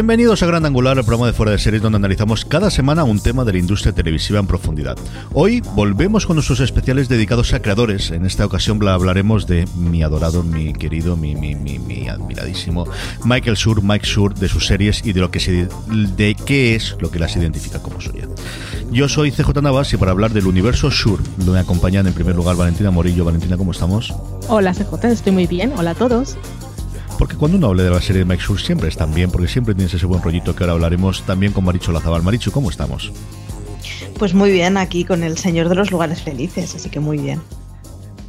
Bienvenidos a Gran Angular, el programa de Fuera de Series donde analizamos cada semana un tema de la industria televisiva en profundidad. Hoy volvemos con nuestros especiales dedicados a creadores. En esta ocasión hablaremos de mi adorado, mi querido, mi, mi, mi, admiradísimo Michael Schur, Mike Schur, de sus series y de lo que se, de qué es lo que las identifica como suya. Yo soy CJ Navas y para hablar del universo Schur me acompañan en primer lugar Valentina Morillo. Valentina, ¿cómo estamos? Hola CJ, estoy muy bien. Hola a todos. Porque cuando uno habla de la serie de Mike Schur siempre están bien, porque siempre tienes ese buen rollito que ahora hablaremos también con Maricho Lazabal. Maricho, ¿cómo estamos? Pues muy bien, aquí con el Señor de los Lugares Felices, así que muy bien.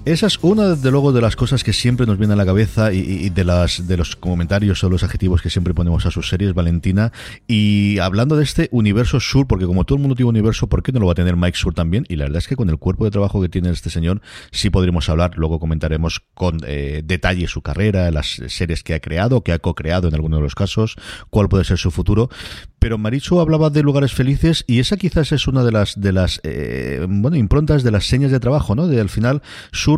Esa es una, desde luego, de las cosas que siempre nos viene a la cabeza y, de, las, de los comentarios o los adjetivos que siempre ponemos a sus series, Valentina. Y hablando de este universo Sur, porque como todo el mundo tiene universo, ¿por qué no lo va a tener Mike Sur también? Y la verdad es que con el cuerpo de trabajo que tiene este señor, sí podremos hablar. Luego comentaremos con eh, detalle su carrera, las series que ha creado, que ha co-creado en algunos de los casos, cuál puede ser su futuro. Pero Marichu hablaba de lugares felices y esa quizás es una de las de las eh, bueno improntas de las señas de trabajo, ¿no? De al final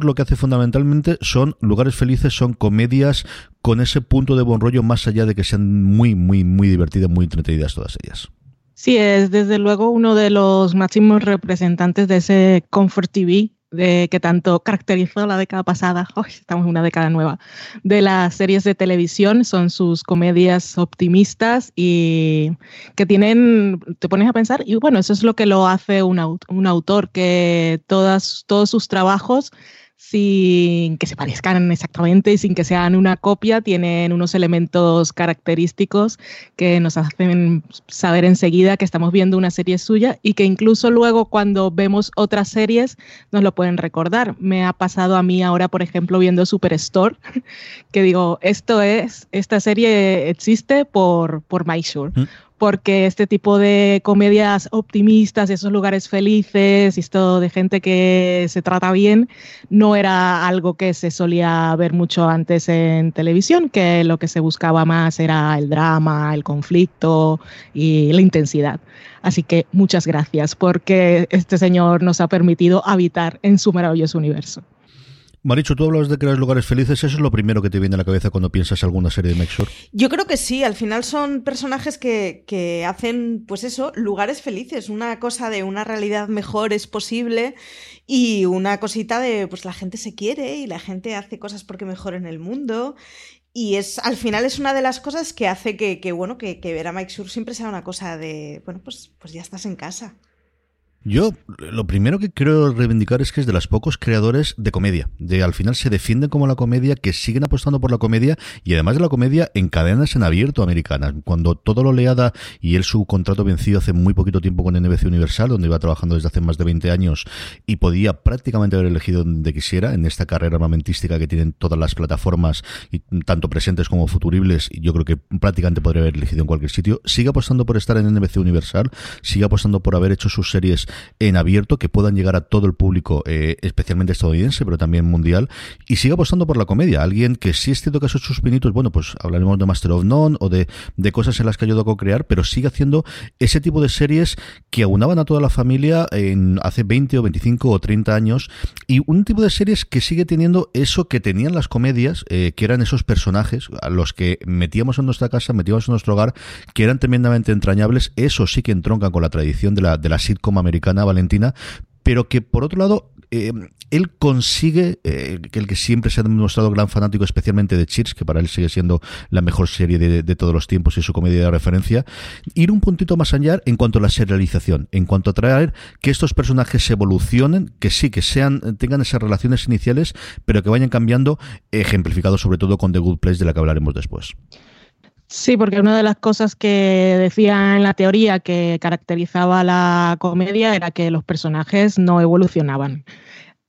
Lo que hace fundamentalmente son lugares felices, son comedias con ese punto de buen rollo más allá de que sean muy muy muy divertidas, muy entretenidas todas ellas. Sí, es desde luego uno de los máximos representantes de ese Comfort TV de, que tanto caracterizó la década pasada, estamos en una década nueva, de las series de televisión, son sus comedias optimistas y que tienen, te pones a pensar, y bueno, eso es lo que lo hace un, un autor, que todas, todos sus trabajos sin que se parezcan exactamente y sin que sean una copia, tienen unos elementos característicos que nos hacen saber enseguida que estamos viendo una serie suya y que incluso luego cuando vemos otras series nos lo pueden recordar. Me ha pasado a mí ahora, por ejemplo, viendo Superstore, que digo, esto es, esta serie existe por, por. Mm porque este tipo de comedias optimistas, esos lugares felices, esto de gente que se trata bien, no era algo que se solía ver mucho antes en televisión, que lo que se buscaba más era el drama, el conflicto y la intensidad. Así que muchas gracias porque este señor nos ha permitido habitar en su maravilloso universo. Marichu, tú hablas de crear lugares felices, ¿eso es lo primero que te viene a la cabeza cuando piensas alguna serie de Make Yo creo que sí, al final son personajes que, que, hacen, pues eso, lugares felices, una cosa de una realidad mejor es posible y una cosita de, pues la gente se quiere y la gente hace cosas porque mejoren el mundo. Y es, al final es una de las cosas que hace que, bueno, que, ver a Mike Sur siempre sea una cosa de, bueno, pues, pues ya estás en casa. Yo lo primero que quiero reivindicar es que es de los pocos creadores de comedia. De al final se defienden como la comedia, que siguen apostando por la comedia y además de la comedia en cadenas en abierto americanas. Cuando todo lo leada y él su contrato vencido hace muy poquito tiempo con NBC Universal, donde iba trabajando desde hace más de 20 años y podía prácticamente haber elegido donde quisiera en esta carrera armamentística que tienen todas las plataformas, y tanto presentes como futuribles. Yo creo que prácticamente podría haber elegido en cualquier sitio. Sigue apostando por estar en NBC Universal, sigue apostando por haber hecho sus series en abierto que puedan llegar a todo el público, eh, especialmente estadounidense, pero también mundial, y sigue apostando por la comedia. Alguien que sí es cierto que ha hecho sus pinitos, bueno, pues hablaremos de Master of None o de, de cosas en las que ha ayudado a co-crear, pero sigue haciendo ese tipo de series que aunaban a toda la familia en hace 20 o 25 o 30 años, y un tipo de series que sigue teniendo eso que tenían las comedias, eh, que eran esos personajes a los que metíamos en nuestra casa, metíamos en nuestro hogar, que eran tremendamente entrañables, eso sí que entroncan con la tradición de la, de la sitcom americana, Valentina, pero que por otro lado eh, él consigue, eh, que el que siempre se ha demostrado gran fanático, especialmente de Cheers, que para él sigue siendo la mejor serie de, todos los tiempos y su comedia de referencia, ir un puntito más allá en cuanto a la serialización, en cuanto a traer que estos personajes evolucionen, que sí, que sean, tengan esas relaciones iniciales, pero que vayan cambiando, ejemplificado sobre todo con The Good Place, de la que hablaremos después. Sí, porque una de las cosas que decía en la teoría que caracterizaba la comedia era que los personajes no evolucionaban.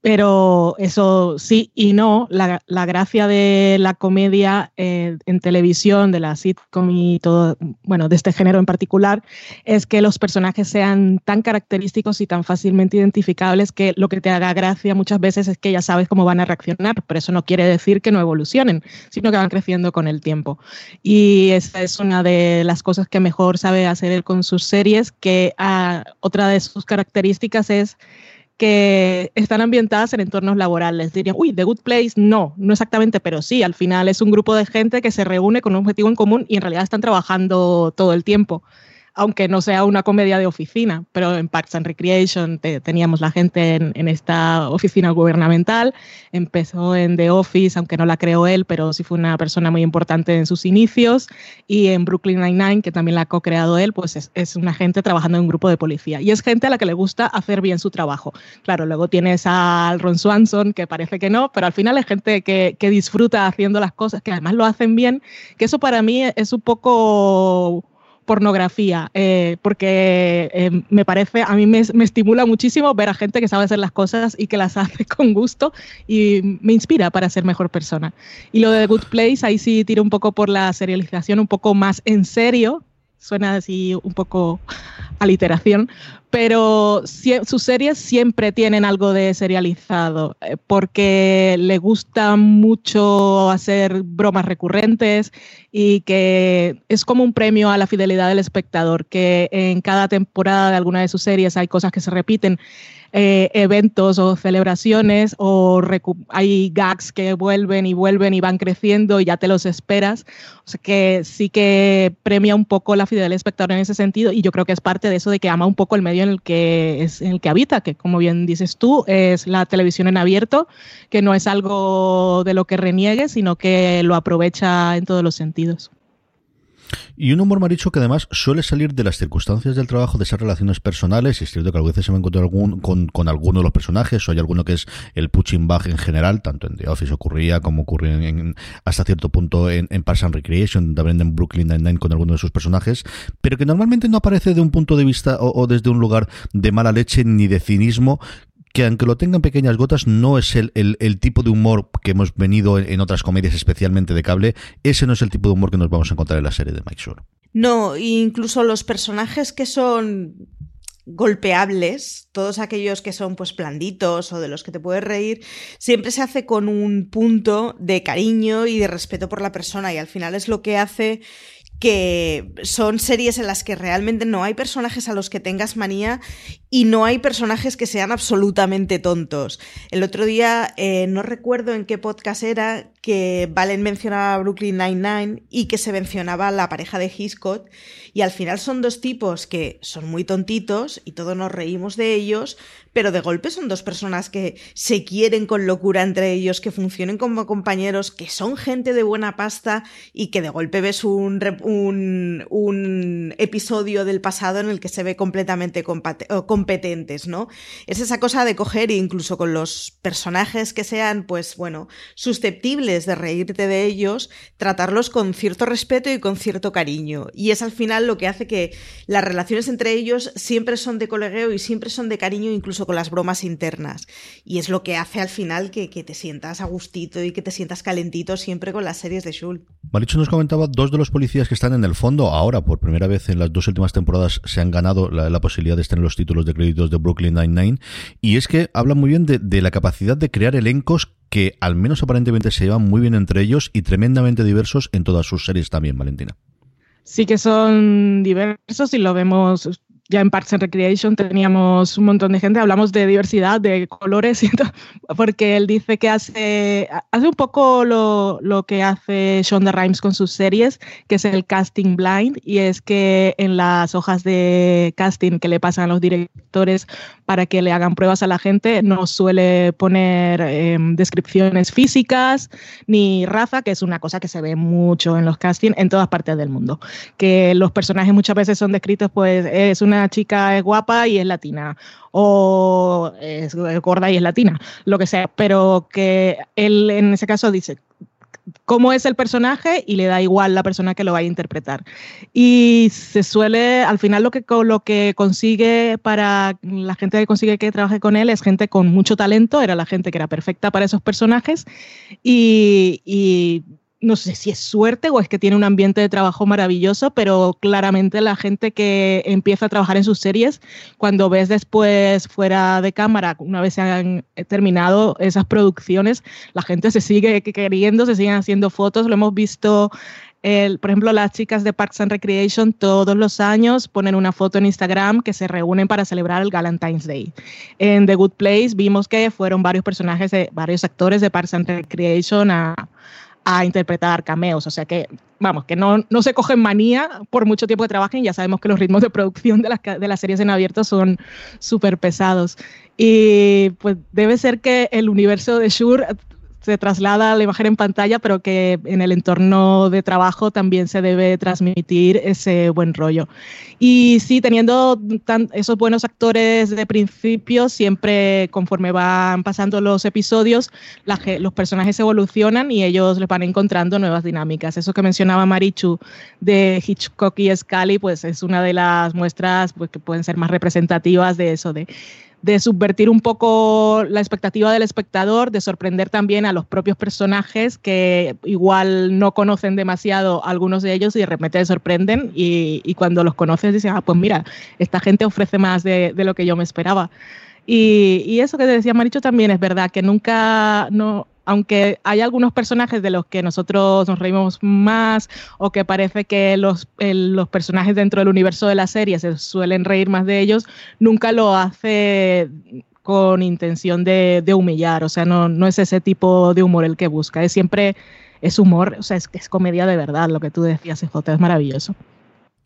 Pero eso sí y no. La, gracia de la comedia eh, en televisión, de la sitcom y todo, bueno, de este género en particular, es que los personajes sean tan característicos y tan fácilmente identificables que lo que te haga gracia muchas veces es que ya sabes cómo van a reaccionar. Pero eso no quiere decir que no evolucionen, sino que van creciendo con el tiempo. Y esa es una de las cosas que mejor sabe hacer él con sus series, que ah, otra de sus características es que están ambientadas en entornos laborales. Dirían, uy, The Good Place, no, no exactamente, pero sí, al final es un grupo de gente que se reúne con un objetivo en común y en realidad están trabajando todo el tiempo aunque no sea una comedia de oficina, pero en Parks and Recreation teníamos la gente en, esta oficina gubernamental, empezó en The Office, aunque no la creó él, pero sí fue una persona muy importante en sus inicios, y en Brooklyn Nine-Nine, que también la ha co-creado él, pues es, una gente trabajando en un grupo de policía, y es gente a la que le gusta hacer bien su trabajo. Claro, luego tienes a Ron Swanson, que parece que no, pero al final es gente que, que disfruta haciendo las cosas, que además lo hacen bien, que eso para mí es un poco pornografía, eh, porque eh, me parece, a mí me, estimula muchísimo ver a gente que sabe hacer las cosas y que las hace con gusto y me inspira para ser mejor persona. Y lo de Good Place, ahí sí tiro un poco por la serialización, un poco más en serio, suena así un poco aliteración, pero sus series siempre tienen algo de serializado, eh, porque le gusta mucho hacer bromas recurrentes y que es como un premio a la fidelidad del espectador, que en cada temporada de alguna de sus series hay cosas que se repiten eh, eventos o celebraciones o hay gags que vuelven y vuelven y van creciendo y ya te los esperas. O sea que sí que premia un poco la fidelidad del espectador en ese sentido y yo creo que es parte de eso de que ama un poco el medio en el que, es, el que habita, que como bien dices tú, es la televisión en abierto, que no es algo de lo que reniegue, sino que lo aprovecha en todos los sentidos. Y un humor maricho que además suele salir de las circunstancias del trabajo, de esas relaciones personales. Y es cierto que a veces se me encuentra algún, con, con alguno de los personajes, o hay alguno que es el punching bag en general, tanto en The Office ocurría como ocurre en, hasta cierto punto en, en Parks and Recreation, también en Brooklyn Nine-Nine con alguno de sus personajes, pero que normalmente no aparece de un punto de vista o desde un lugar de mala leche ni de cinismo, que aunque lo tengan pequeñas gotas, no es el, el, tipo de humor que hemos venido en, otras comedias, especialmente de cable. Ese no es el tipo de humor que nos vamos a encontrar en la serie de Mike Shore. No, incluso los personajes que son golpeables, todos aquellos que son pues blanditos o de los que te puedes reír, siempre se hace con un punto de cariño y de respeto por la persona y al final es lo que hace que son series en las que realmente no hay personajes a los que tengas manía y no hay personajes que sean absolutamente tontos. El otro día, eh, no recuerdo en qué podcast era, que Valen mencionaba Brooklyn Nine-Nine y que se mencionaba la pareja de Hitchcock y al final son dos tipos que son muy tontitos y todos nos reímos de ellos, pero de golpe son dos personas que se quieren con locura entre ellos, que funcionen como compañeros, que son gente de buena pasta y que de golpe ves un, episodio del pasado en el que se ve completamente competentes, ¿no? Es esa cosa de coger incluso con los personajes que sean, pues bueno, susceptibles de reírte de ellos, tratarlos con cierto respeto y con cierto cariño. Y es al final lo que hace que las relaciones entre ellos siempre son de colegueo y siempre son de cariño, incluso con las bromas internas. Y es lo que hace al final que, te sientas a gustito y que te sientas calentito siempre con las series de Shul. Maricho nos comentaba dos de los policías que están en el fondo ahora, por primera vez en las dos últimas temporadas, se han ganado la, posibilidad de estar en los títulos de créditos de Brooklyn Nine-Nine. Y es que habla muy bien de, de la capacidad de crear elencos que al menos aparentemente se llevan muy bien entre ellos y tremendamente diversos en todas sus series también, Valentina. Sí que son diversos y lo vemos ya en Parks and Recreation teníamos un montón de gente, hablamos de diversidad, de colores, porque él dice que hace, hace un poco lo, lo que hace Shonda Rhimes con sus series, que es el casting blind, y es que en las hojas de casting que le pasan a los directores para que le hagan pruebas a la gente, no suele poner em, descripciones físicas ni raza, que es una cosa que se ve mucho en los castings en todas partes del mundo, que los personajes muchas veces son descritos, pues es una chica es guapa y es latina, o es gorda y es latina, lo que sea, pero que él en ese caso dice cómo es el personaje y le da igual la persona que lo vaya a interpretar. Y se suele, al final lo que, lo que consigue para la gente que consigue que trabaje con él es gente con mucho talento, era la gente que era perfecta para esos personajes y no sé si es suerte o es que tiene un ambiente de trabajo maravilloso, pero claramente la gente que empieza a trabajar en sus series, cuando ves después fuera de cámara, una vez se han terminado esas producciones, la gente se sigue queriendo, se siguen haciendo fotos, lo hemos visto el, por ejemplo, las chicas de Parks and Recreation todos los años ponen una foto en Instagram que se reúnen para celebrar el Valentine's Day. En The Good Place vimos que fueron varios personajes, de, varios actores de Parks and Recreation a, a interpretar cameos. O sea que, vamos, que no, no se cogen manía por mucho tiempo que trabajen. Ya sabemos que los ritmos de producción de las, de las series en abierto son súper pesados. Y pues debe ser que el universo de Shure se traslada la imagen en pantalla, pero que en el entorno de trabajo también se debe transmitir ese buen rollo. Y sí, teniendo esos buenos actores de principio, siempre conforme van pasando los episodios, los personajes evolucionan y ellos les van encontrando nuevas dinámicas. Eso que mencionaba Marichu de Hitchcock y Scully, pues es una de las muestras pues, que pueden ser más representativas de eso, de de subvertir un poco la expectativa del espectador, de sorprender también a los propios personajes que igual no conocen demasiado algunos de ellos y de repente te sorprenden y, cuando los conoces dices, ah, pues mira, esta gente ofrece más de, de lo que yo me esperaba. Y, y, eso que decía Maricho también es verdad, que nunca, no, aunque hay algunos personajes de los que nosotros nos reímos más o que parece que los, los personajes dentro del universo de la serie se suelen reír más de ellos, nunca lo hace con intención de, humillar, o sea, no, no, es ese tipo de humor el que busca, es siempre, es humor, o sea, es, es comedia de verdad, lo que tú decías, J, es maravilloso.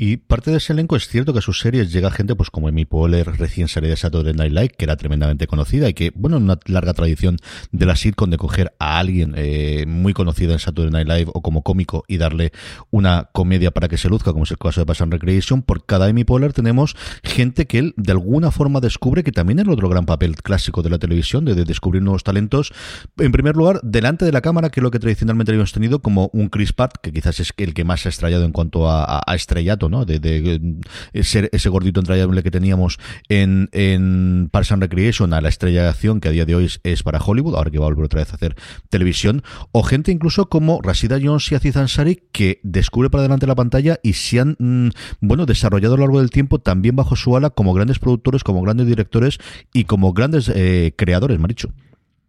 Y parte de ese elenco es cierto que a sus series llega gente pues como Amy Poehler, recién salida de Saturday Night Live, que era tremendamente conocida y que, bueno, una larga tradición de la sitcom de coger a alguien eh, muy conocido en Saturday Night Live o como cómico y darle una comedia para que se luzca, como es el caso de Pass Recreation. Por cada Amy Poehler tenemos gente que él de alguna forma descubre que también es el otro gran papel clásico de la televisión, de, descubrir nuevos talentos. En primer lugar, delante de la cámara, que es lo que tradicionalmente habíamos tenido como un Chris Pratt, que quizás es el que más se ha estrellado en cuanto a estrellato de, ser ese gordito entrañable que teníamos en, en Parks and Recreation a la estrella de acción que a día de hoy es, para Hollywood, ahora que va a volver otra vez a hacer televisión, o gente incluso como Rashida Jones y Aziz Ansari que descubre para delante la pantalla y se han, mm, bueno, desarrollado a lo largo del tiempo también bajo su ala como grandes productores, como grandes directores y como grandes eh, creadores, Maricho.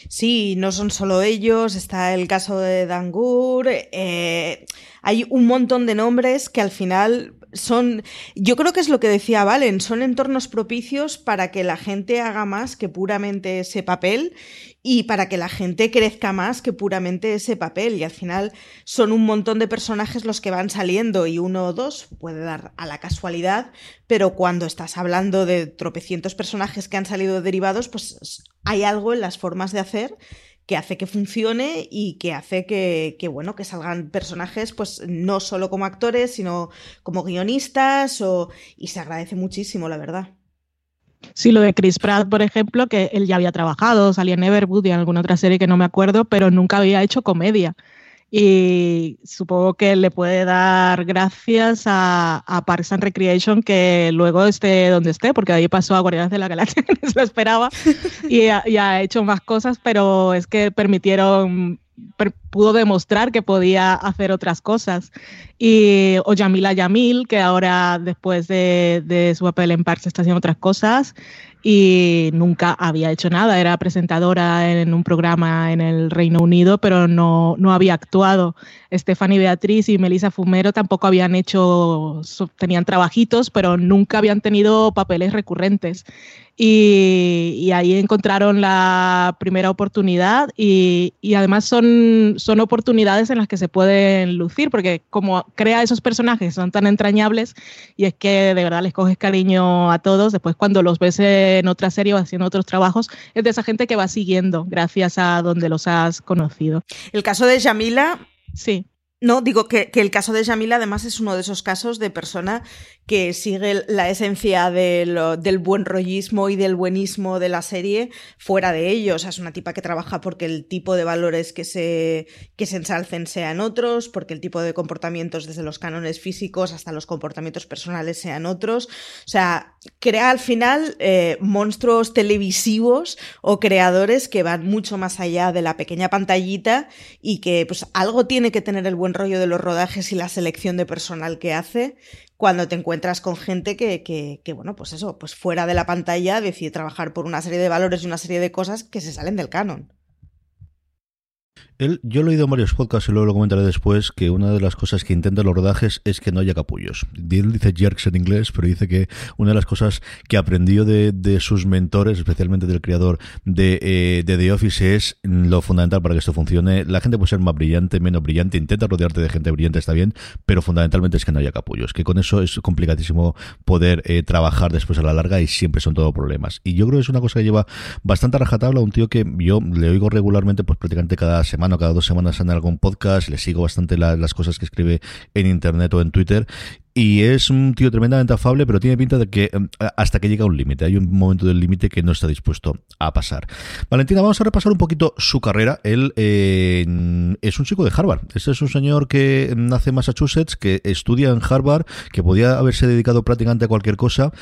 Sí, no son solo ellos, está el caso de Dangur, eh, hay un montón de nombres que al final son, yo creo que es lo que decía Valen, son entornos propicios para que la gente haga más que puramente ese papel y para que la gente crezca más que puramente ese papel. Y al final son un montón de personajes los que van saliendo y uno o dos puede dar a la casualidad, pero cuando estás hablando de tropecientos personajes que han salido derivados, pues hay algo en las formas de hacer que hace que funcione y que hace que, bueno, que salgan personajes, pues no solo como actores, sino como guionistas, y se agradece muchísimo, la verdad. Sí, lo de Chris Pratt, por ejemplo, que él ya había trabajado, salía en Everwood y en alguna otra serie que no me acuerdo, pero nunca había hecho comedia y supongo que le puede dar gracias a, a, Parks and Recreation que luego esté donde esté, porque ahí pasó a Guardianes de la Galaxia, que no se lo esperaba, y ha, hecho más cosas, pero es que permitieron pudo demostrar que podía hacer otras cosas. Y, o Yamila Yamil, que ahora después de, de su papel en Parks está haciendo otras cosas y nunca había hecho nada. Era presentadora en un programa en el Reino Unido, pero no, no había actuado. Stephanie Beatriz y Melissa Fumero tampoco habían hecho, tenían trabajitos, pero nunca habían tenido papeles recurrentes. Y, ahí encontraron la primera oportunidad y, y, además son, son oportunidades en las que se pueden lucir, porque como crea esos personajes, son tan entrañables y es que de verdad les coges cariño a todos, después cuando los ves en otra serie o haciendo otros trabajos, es de esa gente que va siguiendo gracias a donde los has conocido. El caso de Yamila... Sí. No, digo que, el caso de Yamila además es uno de esos casos de persona que sigue la esencia del buen rollismo y del buenismo de la serie fuera de ellos. Es una tipa que trabaja porque el tipo de valores que se, que se ensalcen sean otros, porque el tipo de comportamientos desde los cánones físicos hasta los comportamientos personales sean otros. O sea, crea al final eh, monstruos televisivos o creadores que van mucho más allá de la pequeña pantallita y que pues algo tiene que tener el buen rollo de los rodajes y la selección de personal que hace cuando te encuentras con gente que, que, que, bueno, pues eso, pues fuera de la pantalla decide trabajar por una serie de valores y una serie de cosas que se salen del canon. Él, yo lo he oído en varios podcasts y luego lo comentaré después que una de las cosas que intenta los rodajes es que no haya capullos. Él dice jerks en inglés, pero dice que una de las cosas que aprendió de, de sus mentores, especialmente del creador de, eh, de, The Office, es lo fundamental para que esto funcione. La gente puede ser más brillante, menos brillante, intenta rodearte de gente brillante, está bien, pero fundamentalmente es que no haya capullos, que con eso es complicadísimo poder eh, trabajar después a la larga y siempre son todo problemas. Y yo creo que es una cosa que lleva bastante rajatabla un tío que yo le oigo regularmente, pues prácticamente cada semana cada dos semanas en algún podcast, le sigo bastante las cosas que escribe en internet o en Twitter y es un tío tremendamente afable, pero tiene pinta de que em, hasta que llega un límite, hay un momento del límite que no está dispuesto a pasar. Valentina, vamos a repasar un poquito su carrera. Él eh, es un chico de Harvard. Este es un señor que nace en Massachusetts, que estudia en Harvard, que podía haberse dedicado prácticamente a cualquier cosa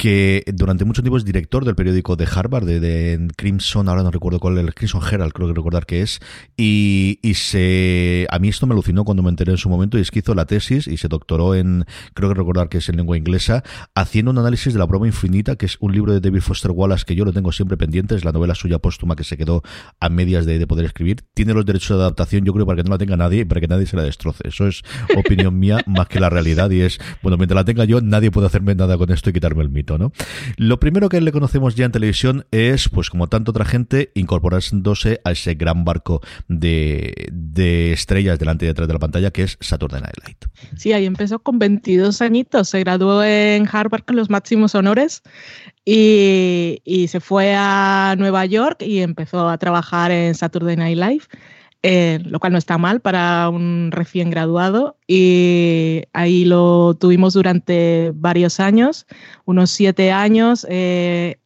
que durante mucho tiempo es director del periódico de Harvard, de, Crimson, ahora no recuerdo cuál, el Crimson Herald, creo que recordar que es, y, y, se, a mí esto me alucinó cuando me enteré en su momento, y es que hizo la tesis y se doctoró en, creo que recordar que es en lengua inglesa, haciendo un análisis de la broma infinita, que es un libro de David Foster Wallace que yo lo tengo siempre pendiente, es la novela suya póstuma que se quedó a medias de, de poder escribir, tiene los derechos de adaptación, yo creo, para que no la tenga nadie y para que nadie se la destroce, eso es opinión mía más que la realidad, y es, bueno, mientras la tenga yo, nadie puede hacerme nada con esto y quitarme el mito. Lo primero que le conocemos ya en televisión es, pues como tanta otra gente, incorporándose a ese gran barco de, estrellas delante y detrás de la pantalla que es Saturday Night Live. Sí, ahí empezó con 22 añitos, se graduó en Harvard con los máximos honores y, y se fue a Nueva York y empezó a trabajar en Saturday Night Live. Eh, lo cual no está mal para un recién graduado. Y ahí lo tuvimos durante varios años, unos siete años. Eh,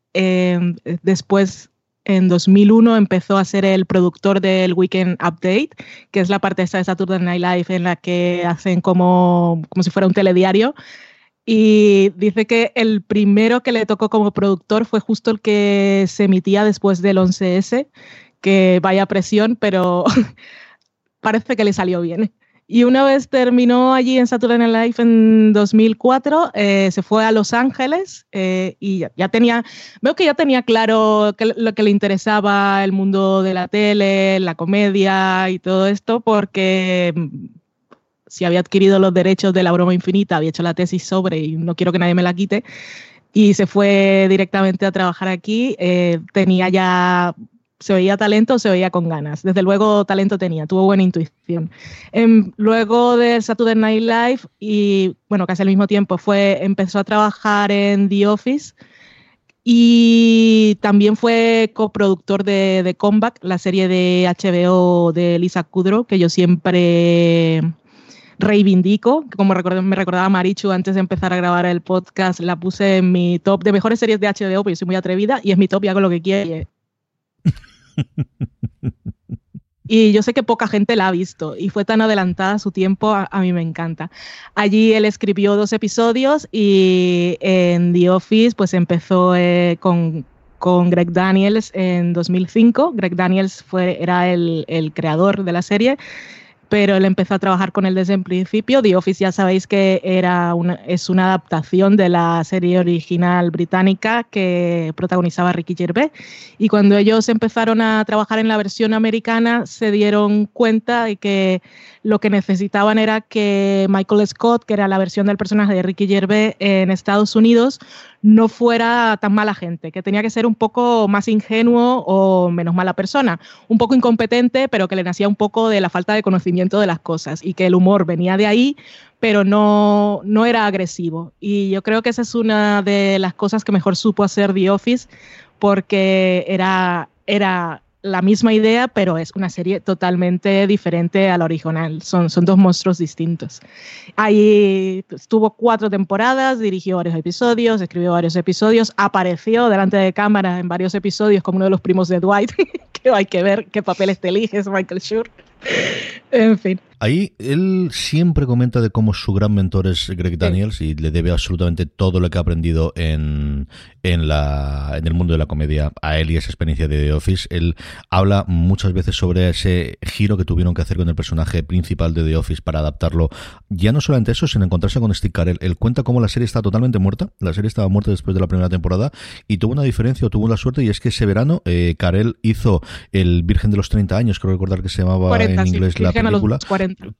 después, en 2001, empezó a ser el productor del Weekend Update, que es la parte de Saturday Night Live en la que hacen como, como si fuera un telediario. Y dice que el primero que le tocó como productor fue justo el que se emitía después del 11S que vaya presión, pero parece que le salió bien. Y una vez terminó allí en Saturday Night Live en 2004, eh, se fue a Los Ángeles eh, y ya, tenía, veo que ya tenía claro lo que le interesaba el mundo de la tele, la comedia y todo esto, porque mm, si había adquirido los derechos de la broma infinita, había hecho la tesis sobre y no quiero que nadie me la quite, y se fue directamente a trabajar aquí. Eh, tenía ya se veía talento, se veía con ganas. Desde luego talento tenía, tuvo buena intuición. Em, luego de Saturday Night Live y bueno, casi al mismo tiempo fue empezó a trabajar en The Office Y también fue coproductor de, de Comeback, la serie de HBO de Lisa Kudrow, que yo siempre reivindico, como me recordaba Marichu antes de empezar a grabar el podcast, la puse en mi top de mejores series de HBO, porque yo soy muy atrevida, y es mi top y hago lo que quiere. Y yo sé que poca gente la ha visto y fue tan adelantada su tiempo, a, mí me encanta. Allí él escribió dos episodios y en The Office pues empezó eh, con, con Greg Daniels en 2005. Greg Daniels fue, era el, el creador de la serie pero él empezó a trabajar con él desde el principio. The Office ya sabéis que era una, es una adaptación de la serie original británica que protagonizaba Ricky Gervais y cuando ellos empezaron a trabajar en la versión americana se dieron cuenta de que lo que necesitaban era que Michael Scott, que era la versión del personaje de Ricky Gervais en Estados Unidos, no fuera tan mala gente, que tenía que ser un poco más ingenuo o menos mala persona, un poco incompetente, pero que le nacía un poco de la falta de conocimiento de las cosas y que el humor venía de ahí, pero no, no era agresivo. Y yo creo que esa es una de las cosas que mejor supo hacer The Office porque era, era la misma idea, pero es una serie totalmente diferente a la original. Son, son dos monstruos distintos. Ahí estuvo cuatro temporadas, dirigió varios episodios, escribió varios episodios, apareció delante de cámara en varios episodios como uno de los primos de Dwight, que hay que ver qué papeles te eliges, Michael Schur. en fin. Ahí él siempre comenta de cómo su gran mentor es Greg Daniels y le debe absolutamente todo lo que ha aprendido en, en, la, en el mundo de la comedia a él y esa experiencia de The Office. Él habla muchas veces sobre ese giro que tuvieron que hacer con el personaje principal de The Office para adaptarlo. Ya no solamente eso, sino encontrarse con Steve Carell. Él cuenta cómo la serie está totalmente muerta. La serie estaba muerta después de la primera temporada y tuvo una diferencia o tuvo la suerte y es que ese verano eh, Carell hizo El Virgen de los 30 años, creo recordar que se llamaba en inglés la película. pentru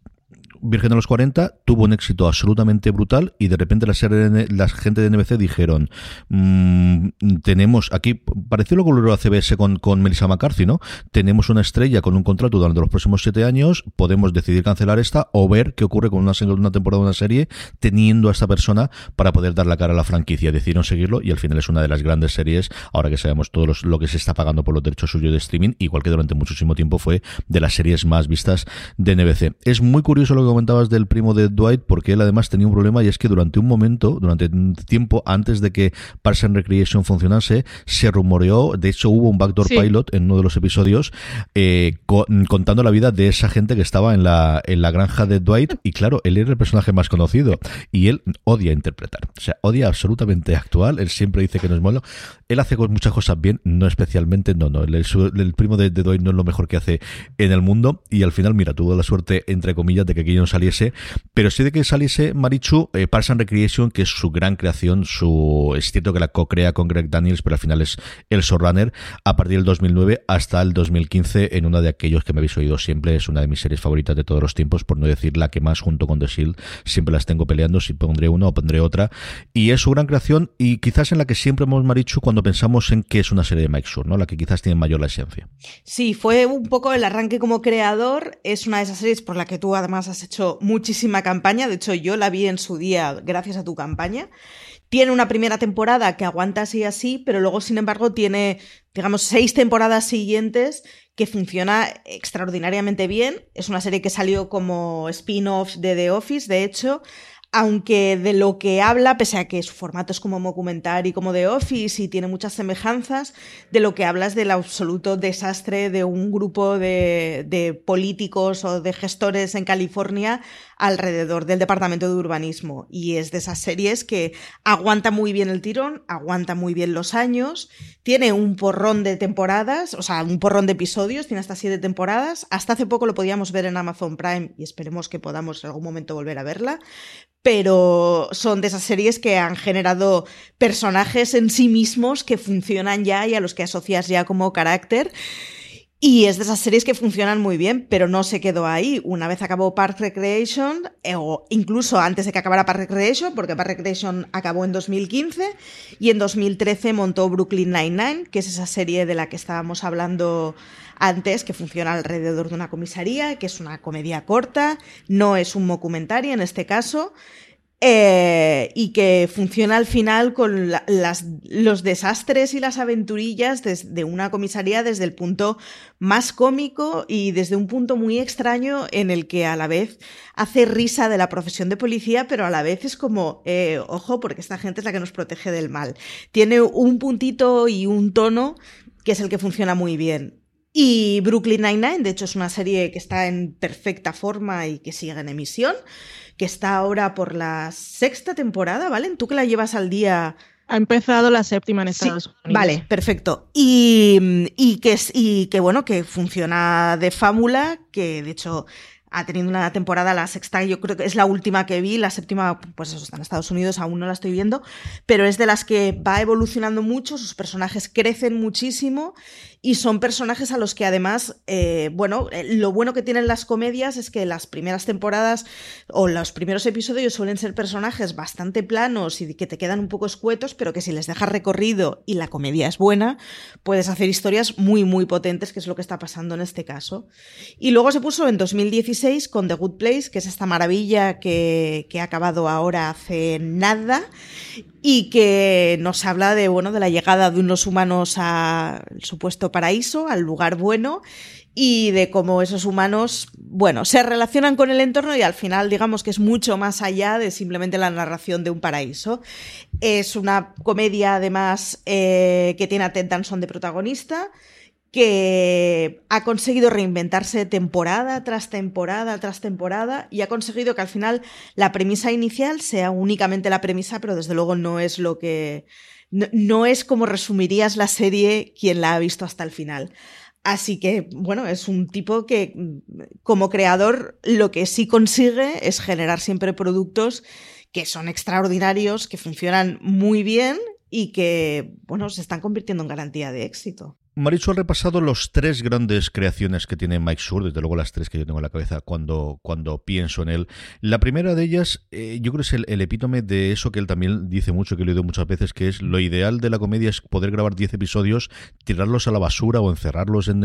Virgen de los 40 tuvo un éxito absolutamente brutal y de repente la, serie, gente de NBC dijeron mmm, tenemos aquí, pareció lo que lo CBS con, con Melissa McCarthy, ¿no? Tenemos una estrella con un contrato durante los próximos siete años, podemos decidir cancelar esta o ver qué ocurre con una, una temporada de una serie teniendo a esta persona para poder dar la cara a la franquicia. Decidieron seguirlo y al final es una de las grandes series, ahora que sabemos todo lo que se está pagando por los derechos suyos de streaming, igual que durante muchísimo tiempo fue de las series más vistas de NBC. Es muy curioso lo que comentabas del primo de Dwight, porque él además tenía un problema y es que durante un momento, durante un tiempo antes de que Parks and Recreation funcionase, se rumoreó, de hecho hubo un backdoor pilot en uno de los episodios eh, contando la vida de esa gente que estaba en la, en la granja de Dwight y claro, él era el personaje más conocido y él odia interpretar, o sea, odia absolutamente actual, él siempre dice que no es malo, él hace muchas cosas bien, no especialmente, no, no, el, primo de, de, Dwight no es lo mejor que hace en el mundo y al final, mira, tuvo la suerte, entre comillas, de que no saliese pero sí de que saliese Marichu, eh, Parks and Recreation, que es su gran creación, su es cierto que la co-crea con Greg Daniels, pero al final es el showrunner, a partir del 2009 hasta el 2015, en una de aquellos que me habéis oído siempre, es una de mis series favoritas de todos los tiempos, por no decir la que más, junto con The Shield, siempre las tengo peleando, si pondré una o pondré otra, y es su gran creación, y quizás en la que siempre hemos Marichu cuando pensamos en que es una serie de Mike Sur, ¿no? La que quizás tiene mayor la esencia. Sí, fue un poco el arranque como creador, es una de esas series por la que tú además has hecho muchísima campaña, de hecho yo la vi en su día gracias a tu campaña. Tiene una primera temporada que aguanta así y así, pero luego, sin embargo, tiene, digamos, seis temporadas siguientes que funciona extraordinariamente bien. Es una serie que salió como spin-off de The Office, de hecho aunque de lo que habla, pese a que su formato es como documental y como de Office y tiene muchas semejanzas, de lo que habla es del absoluto desastre de un grupo de, de, políticos o de gestores en California alrededor del departamento de urbanismo. Y es de esas series que aguanta muy bien el tirón, aguanta muy bien los años, tiene un porrón de temporadas, o sea, un porrón de episodios, tiene hasta siete temporadas. Hasta hace poco lo podíamos ver en Amazon Prime y esperemos que podamos en algún momento volver a verla pero son de esas series que han generado personajes en sí mismos que funcionan ya y a los que asocias ya como carácter. Y es de esas series que funcionan muy bien, pero no se quedó ahí. Una vez acabó Park Recreation, eh, o incluso antes de que acabara Park Recreation, porque Park Recreation acabó en 2015, y en 2013 montó Brooklyn Nine-Nine, que es esa serie de la que estábamos hablando antes, que funciona alrededor de una comisaría, que es una comedia corta, no es un documentario en este caso. Eh, y que funciona al final con los desastres y las aventurillas de una comisaría desde el punto más cómico y desde un punto muy extraño en el que a la vez hace risa de la profesión de policía, pero a la vez es como, eh, ojo, porque esta gente es la que nos protege del mal. Tiene un puntito y un tono que es el que funciona muy bien. Y Brooklyn Nine-Nine, de hecho, es una serie que está en perfecta forma y que sigue en emisión que está ahora por la sexta temporada, ¿vale? Tú que la llevas al día. Ha empezado la séptima en Estados Unidos. Vale, perfecto. Y, y, que, y que bueno, que funciona de fábula, que de hecho ha tenido una temporada, la sexta, yo creo que es la última que vi, la séptima, pues eso, está en Estados Unidos, aún no la estoy viendo, pero es de las que va evolucionando mucho, sus personajes crecen muchísimo y son personajes a los que además, eh, bueno, eh, lo bueno que tienen las comedias es que las primeras temporadas o los primeros episodios suelen ser personajes bastante planos y que te quedan un poco escuetos, pero que si les dejas recorrido y la comedia es buena, puedes hacer historias muy, muy potentes, que es lo que está pasando en este caso. Y luego se puso en 2016 con The Good Place, que es esta maravilla que, que ha acabado ahora hace nada y que nos habla de, bueno, de la llegada de unos humanos al supuesto paraíso, al lugar bueno, y de cómo esos humanos, bueno, se relacionan con el entorno y al final digamos que es mucho más allá de simplemente la narración de un paraíso. Es una comedia además eh, que tiene a Ted Danson de protagonista, que ha conseguido reinventarse temporada tras temporada tras temporada y ha conseguido que al final la premisa inicial sea únicamente la premisa, pero desde luego no es lo que... no, es como resumirías la serie quien la ha visto hasta el final. Así que, bueno, es un tipo que como creador lo que sí consigue es generar siempre productos que son extraordinarios, que funcionan muy bien y que, bueno, se están convirtiendo en garantía de éxito. Marichu ha repasado los tres grandes creaciones que tiene Mike Sur, desde luego las tres que yo tengo en la cabeza cuando, cuando pienso en él. La primera de ellas, eh, yo creo que es el, epítome de eso que él también dice mucho, que he leído muchas veces, que es lo ideal de la comedia es poder grabar 10 episodios, tirarlos a la basura o encerrarlos en,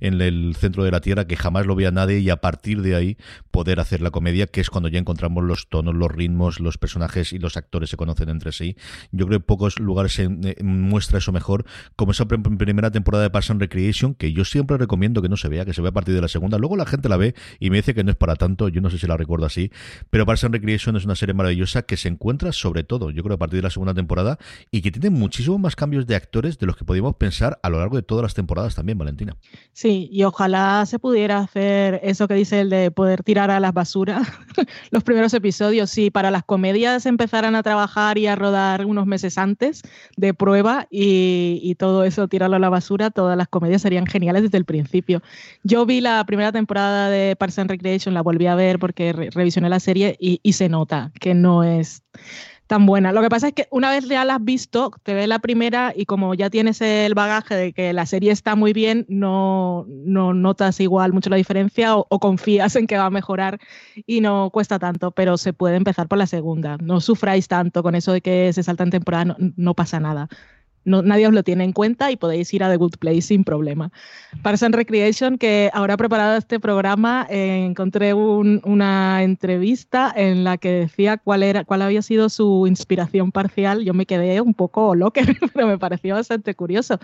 en, el centro de la tierra, que jamás lo vea nadie, y a partir de ahí poder hacer la comedia, que es cuando ya encontramos los tonos, los ritmos, los personajes y los actores se conocen entre sí. Yo creo que pocos lugares se eh, muestra eso mejor, como esa primera temporada de Parks and Recreation, que yo siempre recomiendo que no se vea, que se vea a partir de la segunda. Luego la gente la ve y me dice que no es para tanto, yo no sé si la recuerdo así, pero Parks and Recreation es una serie maravillosa que se encuentra sobre todo, yo creo, a partir de la segunda temporada y que tiene muchísimos más cambios de actores de los que podíamos pensar a lo largo de todas las temporadas también, Valentina. Sí, y ojalá se pudiera hacer eso que dice el de poder tirar a las basuras los primeros episodios. Si para las comedias empezaran a trabajar y a rodar unos meses antes de prueba y todo eso tirarlo a la basura, todas las comedias serían geniales desde el principio. Yo vi la primera temporada de Parks and Recreation, la volví a ver porque revisioné la serie y, y se nota que no es tan buena. Lo que pasa es que una vez ya la has visto, te ves la primera y como ya tienes el bagaje de que la serie está muy bien, no, no notas igual mucho la diferencia o, confías en que va a mejorar y no cuesta tanto, pero se puede empezar por la segunda. No sufráis tanto con eso de que se salta en temporada, no pasa nada nadie os lo tiene en cuenta y podéis ir a The Good Place sin problema. Parks and Recreation, que ahora preparado este programa, eh, encontré una entrevista en la que decía cuál, era, cuál había sido su inspiración parcial. Yo me quedé un poco loca, pero me pareció bastante curioso,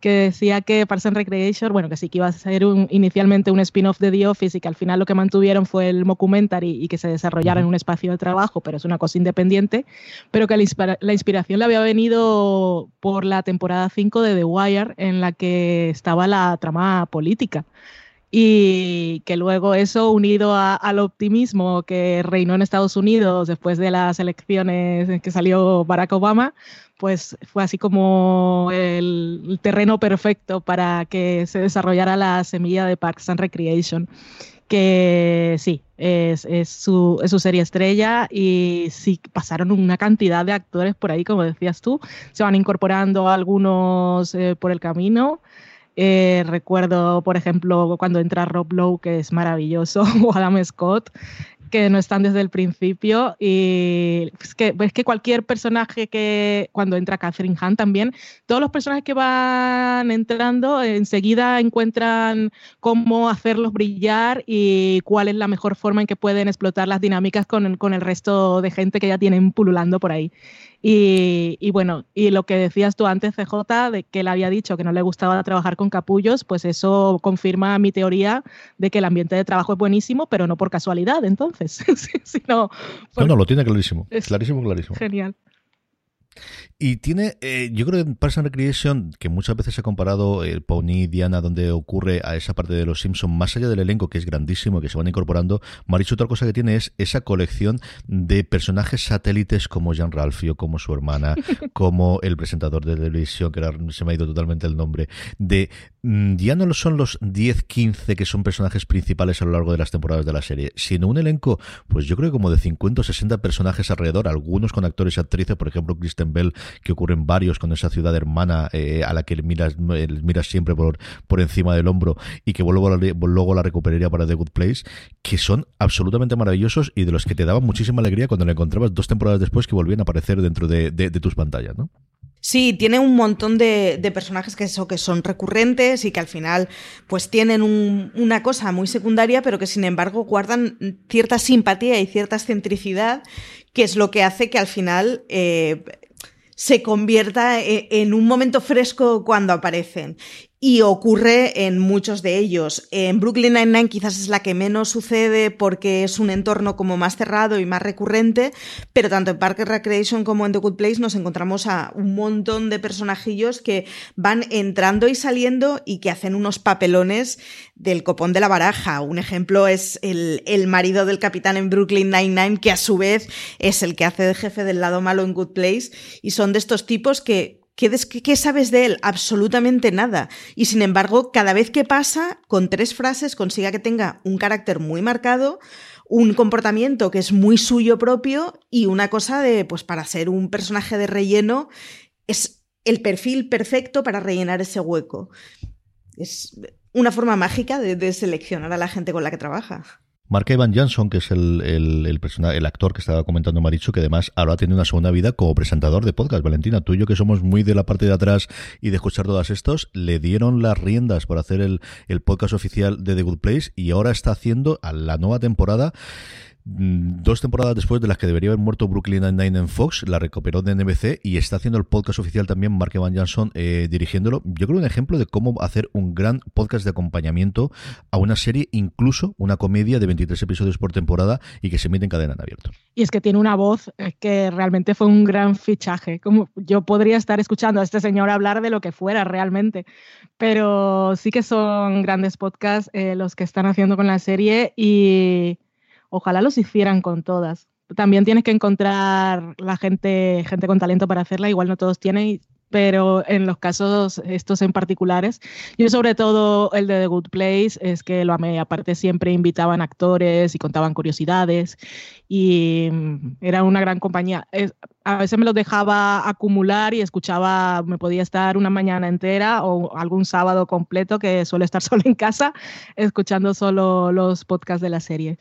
que decía que Parks and Recreation, bueno, que sí que iba a ser inicialmente un spin-off de The Office y que al final lo que mantuvieron fue el mockumentary y que se desarrollara en un espacio de trabajo, pero es una cosa independiente, pero que la inspiración le había venido por la temporada 5 de The Wire, en la que estaba la trama política. Y que luego eso, unido al optimismo que reinó en Estados Unidos después de las elecciones en que salió Barack Obama, pues fue así como el, terreno perfecto para que se desarrollara la semilla de Parks and Recreation que sí, es, su, serie estrella y sí pasaron una cantidad de actores por ahí, como decías tú, se van incorporando algunos eh, por el camino. Eh, recuerdo, por ejemplo, cuando entra Rob Lowe, que es maravilloso, o Adam Scott, que no están desde el principio. Y es que, es que cualquier personaje que, cuando entra Catherine Hunt también, todos los personajes que van entrando enseguida encuentran cómo hacerlos brillar y cuál es la mejor forma en que pueden explotar las dinámicas con, con el resto de gente que ya tienen pululando por ahí. Y, bueno, y lo que decías tú antes, CJ, de que él había dicho que no le gustaba trabajar con capullos, pues eso confirma mi teoría de que el ambiente de trabajo es buenísimo, pero no por casualidad, entonces. sino no, no, lo tiene clarísimo. clarísimo, clarísimo. Genial. Y tiene, eh, yo creo que en Parks and Recreation, que muchas veces ha comparado el Pony Diana, donde ocurre a esa parte de los Simpsons, más allá del elenco, que es grandísimo, que se van incorporando, Marichu otra cosa que tiene es esa colección de personajes satélites como Jean Ralphio, como su hermana, como el presentador de televisión, que ahora se me ha ido totalmente el nombre, de mm, ya no son los 10, 15 que son personajes principales a lo largo de las temporadas de la serie, sino un elenco, pues yo creo como de 50 o 60 personajes alrededor, algunos con actores y actrices, por ejemplo, Kristen Bell, que ocurren varios con esa ciudad hermana eh, a la que miras, miras siempre por, por encima del hombro y que luego, luego la recuperaría para The Good Place, que son absolutamente maravillosos y de los que te daban muchísima alegría cuando la encontrabas dos temporadas después que volvían a aparecer dentro de, tus pantallas, ¿no? Sí, tiene un montón de, personajes que, eso, que son recurrentes y que al final pues tienen una cosa muy secundaria, pero que sin embargo guardan cierta simpatía y cierta excentricidad, que es lo que hace que al final eh, se convierta e, en un momento fresco cuando aparecen y ocurre en muchos de ellos. En Brooklyn Nine-Nine quizás es la que menos sucede porque es un entorno como más cerrado y más recurrente, pero tanto en Park Recreation como en The Good Place nos encontramos a un montón de personajillos que van entrando y saliendo y que hacen unos papelones del copón de la baraja. Un ejemplo es el, el marido del capitán en Brooklyn Nine-Nine, que a su vez es el que hace de jefe del lado malo en Good Place, y son de estos tipos que ¿Qué, sabes de él? Absolutamente nada. Y sin embargo, cada vez que pasa, con tres frases consiga que tenga un carácter muy marcado, un comportamiento que es muy suyo propio y una cosa de, pues para ser un personaje de relleno, es el perfil perfecto para rellenar ese hueco. Es una forma mágica de, de seleccionar a la gente con la que trabaja. Mark Evan Johnson, que es el, el, actor que estaba comentando Marichu, que además ahora tiene una segunda vida como presentador de podcast. Valentina, tú y yo que somos muy de la parte de atrás y de escuchar todos estos, le dieron las riendas por hacer el, el podcast oficial de The Good Place y ahora está haciendo a la nueva temporada dos temporadas después de las que debería haber muerto Brooklyn Nine-Nine en Fox, la recuperó de NBC y está haciendo el podcast oficial también Mark Evan Johnson eh, dirigiéndolo. Yo creo un ejemplo de cómo hacer un gran podcast de acompañamiento a una serie, incluso una comedia de 23 episodios por temporada y que se emite en cadena en abierto. Y es que tiene una voz eh, que realmente fue un gran fichaje. Como yo podría estar escuchando a este señor hablar de lo que fuera realmente, pero sí que son grandes podcasts eh, los que están haciendo con la serie y Ojalá los hicieran con todas. También tienes que encontrar la gente, gente con talento para hacerla, igual no todos tienen, pero en los casos estos en particulares, yo sobre todo el de The Good Place es que lo amé, aparte siempre invitaban actores y contaban curiosidades y mm, era una gran compañía a veces me los dejaba acumular y escuchaba, me podía estar una mañana entera o algún sábado completo que suele estar solo en casa, escuchando solo los podcasts de la serie.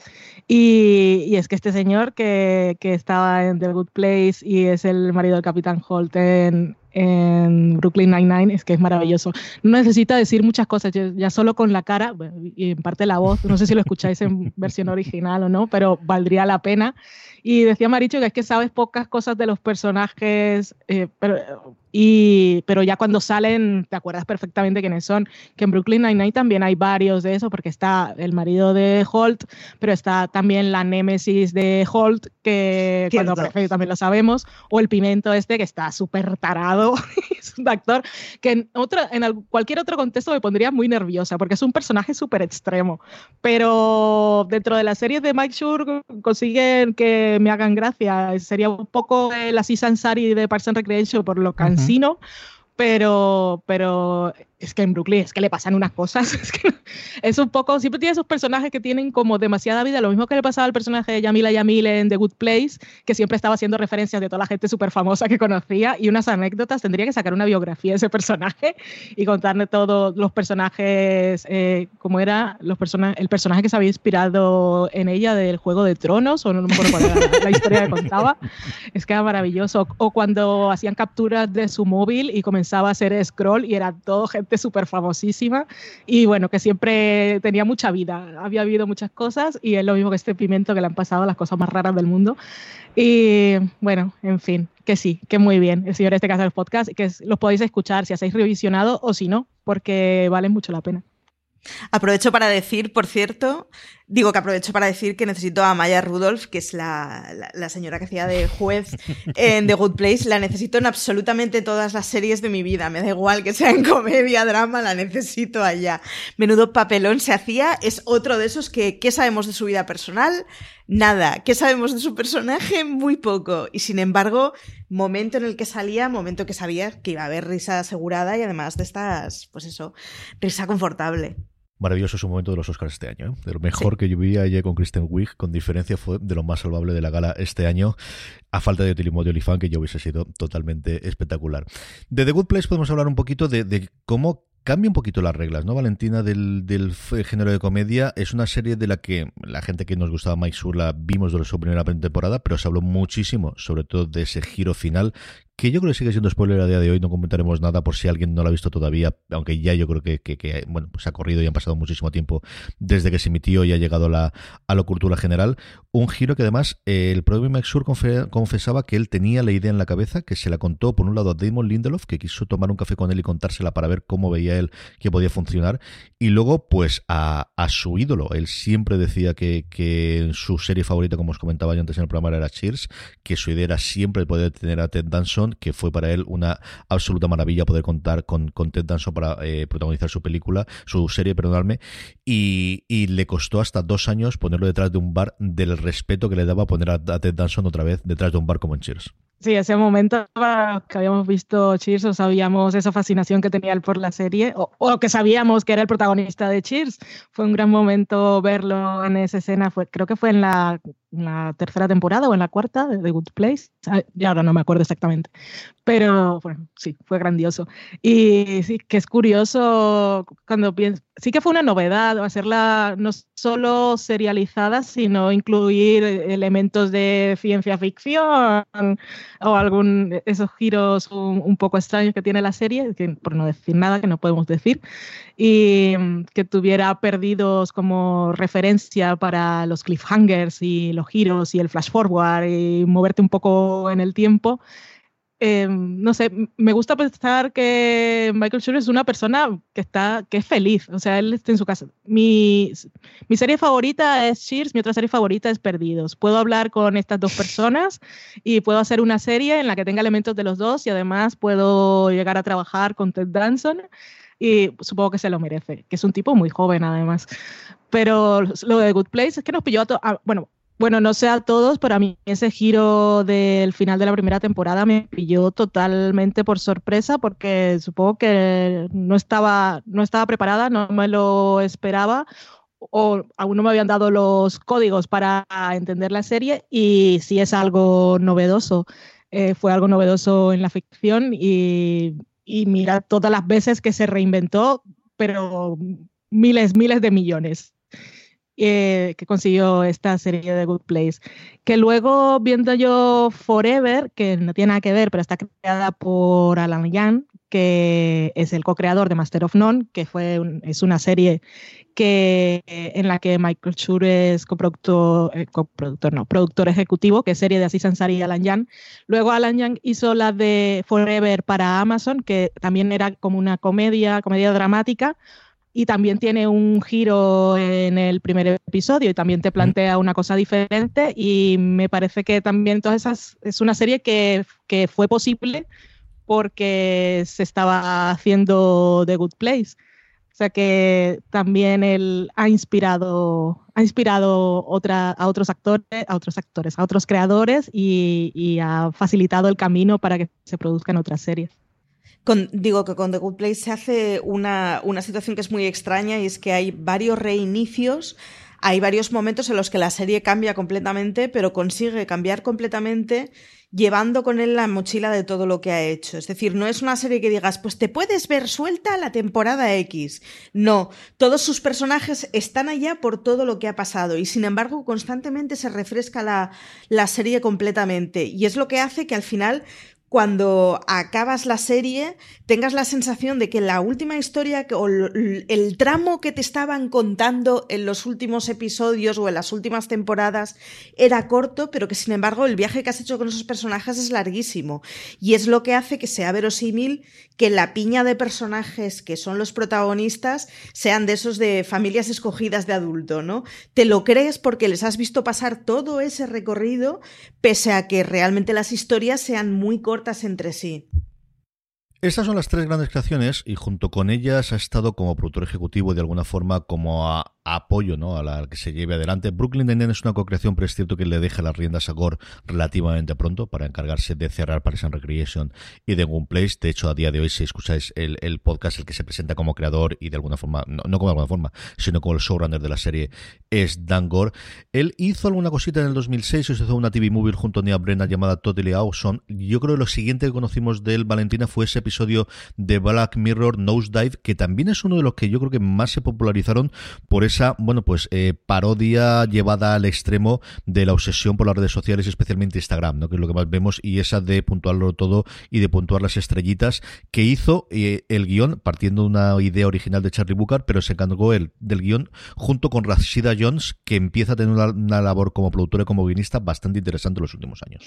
Y, es que este señor que, que, estaba en The Good Place y es el marido del Capitán Holt en, en Brooklyn Nine-Nine, es que es maravilloso. No necesita decir muchas cosas, ya solo con la cara y en parte la voz, no sé si lo escucháis en versión original o no, pero valdría la pena. Y decía Maricho que es que sabes pocas cosas de los personajes, eh, pero y, pero ya cuando salen, te acuerdas perfectamente quiénes son. Que en Brooklyn Nine-Nine también hay varios de eso, porque está el marido de Holt, pero está también la némesis de Holt, que cuando aparece también lo sabemos, o el pimento este, que está súper tarado, es un actor que en, otra, en cualquier otro contexto me pondría muy nerviosa, porque es un personaje súper extremo. Pero dentro de la serie de Mike Shure consiguen que me hagan gracia. Sería un poco el Aziz Ansari de Parks and Recreation por lo cansado sino, pero, pero es que en Brooklyn es que le pasan unas cosas. Es, que es un poco, siempre tiene esos personajes que tienen como demasiada vida. Lo mismo que le pasaba al personaje de Yamila Yamil en The Good Place, que siempre estaba haciendo referencias de toda la gente súper famosa que conocía y unas anécdotas. Tendría que sacar una biografía de ese personaje y contarle todos los personajes, eh, como era los persona el personaje que se había inspirado en ella del Juego de Tronos, o no me acuerdo cuál era la historia que contaba. Es que era maravilloso. O cuando hacían capturas de su móvil y comenzaba a hacer scroll y era todo gente súper famosísima y bueno, que siempre tenía mucha vida, había habido muchas cosas y es lo mismo que este pimiento que le han pasado las cosas más raras del mundo. Y bueno, en fin, que sí, que muy bien, el señor este caso del podcast, que los podéis escuchar si hacéis revisionado o si no, porque vale mucho la pena. Aprovecho para decir, por cierto, digo que aprovecho para decir que necesito a Maya Rudolph, que es la, la, señora que hacía de juez en The Good Place, la necesito en absolutamente todas las series de mi vida. Me da igual que sea en comedia, drama, la necesito allá. Menudo papelón se hacía, es otro de esos que, ¿qué sabemos de su vida personal? Nada. ¿Qué sabemos de su personaje? Muy poco. Y sin embargo, momento en el que salía, momento que sabía que iba a haber risa asegurada y además de estas, pues eso, risa confortable maravilloso su momento de los Oscars este año. ¿eh? De lo mejor que yo vi ayer con Kristen Wiig, con diferencia fue de lo más salvable de la gala este año, a falta de Tilimo de Olifán, que yo hubiese sido totalmente espectacular. De The Good Place podemos hablar un poquito de, de cómo cambia un poquito las reglas, ¿no? Valentina del, del, género de comedia es una serie de la que la gente que nos gustaba Mike Sur la vimos de su primera temporada, pero se habló muchísimo, sobre todo de ese giro final que yo creo que sigue siendo spoiler a día de hoy, no comentaremos nada por si alguien no lo ha visto todavía, aunque ya yo creo que, que, bueno, pues ha corrido y han pasado muchísimo tiempo desde que se emitió y ha llegado la, a la cultura general. Un giro que además eh, el propio Sur confesaba que él tenía la idea en la cabeza, que se la contó por un lado a Damon Lindelof, que quiso tomar un café con él y contársela para ver cómo veía él que podía funcionar, y luego pues a, a su ídolo. Él siempre decía que, que su serie favorita, como os comentaba yo antes en el programa, era Cheers, que su idea era siempre poder tener a Ted Danson que fue para él una absoluta maravilla poder contar con, Ted Danson para eh, protagonizar su película, su serie, perdonadme, y, y, le costó hasta dos años ponerlo detrás de un bar del respeto que le daba poner a, Ted Danson otra vez detrás de un bar como en Cheers. Sí, ese momento que habíamos visto Cheers o sabíamos esa fascinación que tenía él por la serie o, que sabíamos que era el protagonista de Cheers. Fue un gran momento verlo en esa escena. Creo que fue en la, tercera temporada o en la cuarta de The Good Place. Ya ahora no me acuerdo exactamente. Pero bueno, sí, fue grandioso. Y sí, que es curioso cuando pienso. Sí que fue una novedad hacerla no solo serializada, sino incluir elementos de ciencia ficción o algún esos giros un, poco extraños que tiene la serie, que por no decir nada que no podemos decir, y mm, que tuviera perdidos como referencia para los cliffhangers y los giros y el flash forward y moverte un poco en el tiempo. Em, no sé, me gusta pensar que Michael Schur es una persona que está, que es feliz, o sea, él está en su casa. Mi, mi serie favorita es Cheers, mi otra serie favorita es Perdidos. Puedo hablar con estas dos personas y puedo hacer una serie en la que tenga elementos de los dos y además puedo llegar a trabajar con Ted Danson y supongo que se lo merece, que es un tipo muy joven además. Pero lo de Good Place es que nos pilló a, todos, bueno, bueno, no sé a todos, pero a mí ese giro del final de la primera temporada me pilló totalmente por sorpresa porque supongo que no estaba, no estaba preparada, no me lo esperaba o aún no me habían dado los códigos para entender la serie y sí es algo novedoso. Eh, fue algo novedoso en la ficción y, y mira todas las veces que se reinventó, pero miles, miles de millones. Eh, que consiguió esta serie de Good Place. Que luego, viendo yo Forever, que no tiene nada que ver, pero está creada por Alan Young, que es el co-creador de Master of None, que fue es una serie que, en la que Michael Schur es coproductor, eh, coproductor, no, productor ejecutivo, que es serie de Aziz Ansari y Alan Young. Luego Alan Young hizo la de Forever para Amazon, que también era como una comedia, comedia dramática, y también tiene un giro en el primer episodio y también te plantea una cosa diferente y me parece que también todas esas es una serie que, que fue posible porque se estaba haciendo The Good Place. O sea que también él ha inspirado, ha inspirado otra, a otros actores, a otros actores, a otros creadores y, y ha facilitado el camino para que se produzcan otras series. Digo que con The Good Place se hace una, una situación que es muy extraña y es que hay varios reinicios hay varios momentos en los que la serie cambia completamente, pero consigue cambiar completamente llevando con él la mochila de todo lo que ha hecho. Es decir, no es una serie que digas, pues te puedes ver suelta la temporada X. No, todos sus personajes están allá por todo lo que ha pasado y sin embargo constantemente se refresca la, la serie completamente. Y es lo que hace que al final cuando acabas la serie tengas la sensación de que la última historia o el tramo que te estaban contando en los últimos episodios o en las últimas temporadas era corto, pero que sin embargo el viaje que has hecho con esos personajes es larguísimo. Y es lo que hace que sea verosímil que la piña de personajes que son los protagonistas sean de esos de familias escogidas de adulto, ¿no? Te lo crees porque les has visto pasar todo ese recorrido, pese a que realmente las historias sean muy cortas entre sí. Estas son las tres grandes creaciones y junto con ellas ha estado como productor ejecutivo de alguna forma como a apoyo ¿no? a la que se lleve adelante. Brooklyn Nine-Nine es una co-creación, pero es cierto que le deja las riendas a Gore relativamente pronto para encargarse de cerrar Parks and Recreation y de One Place. De hecho, a día de hoy, si escucháis el, el podcast, el que se presenta como creador y de alguna forma, no, como de alguna forma, sino como el showrunner de la serie, es Dan Gore. Él hizo alguna cosita en el 2006, hizo una TV movie junto a Nia Brennan llamada Totally Awesome. Yo creo que lo siguiente que conocimos de él, Valentina, fue ese episodio de Black Mirror Nosedive, que también es uno de los que yo creo que más se popularizaron por esa, bueno, pues eh, parodia llevada al extremo de la obsesión por las redes sociales, especialmente Instagram, ¿no? que es lo que más vemos, y esa de puntuarlo todo y de puntuar las estrellitas que hizo eh, el guion, partiendo de una idea original de Charlie Booker, pero se encargó él del guion junto con Rashida Jones, que empieza a tener una, una labor como productora y como guionista bastante interesante en los últimos años.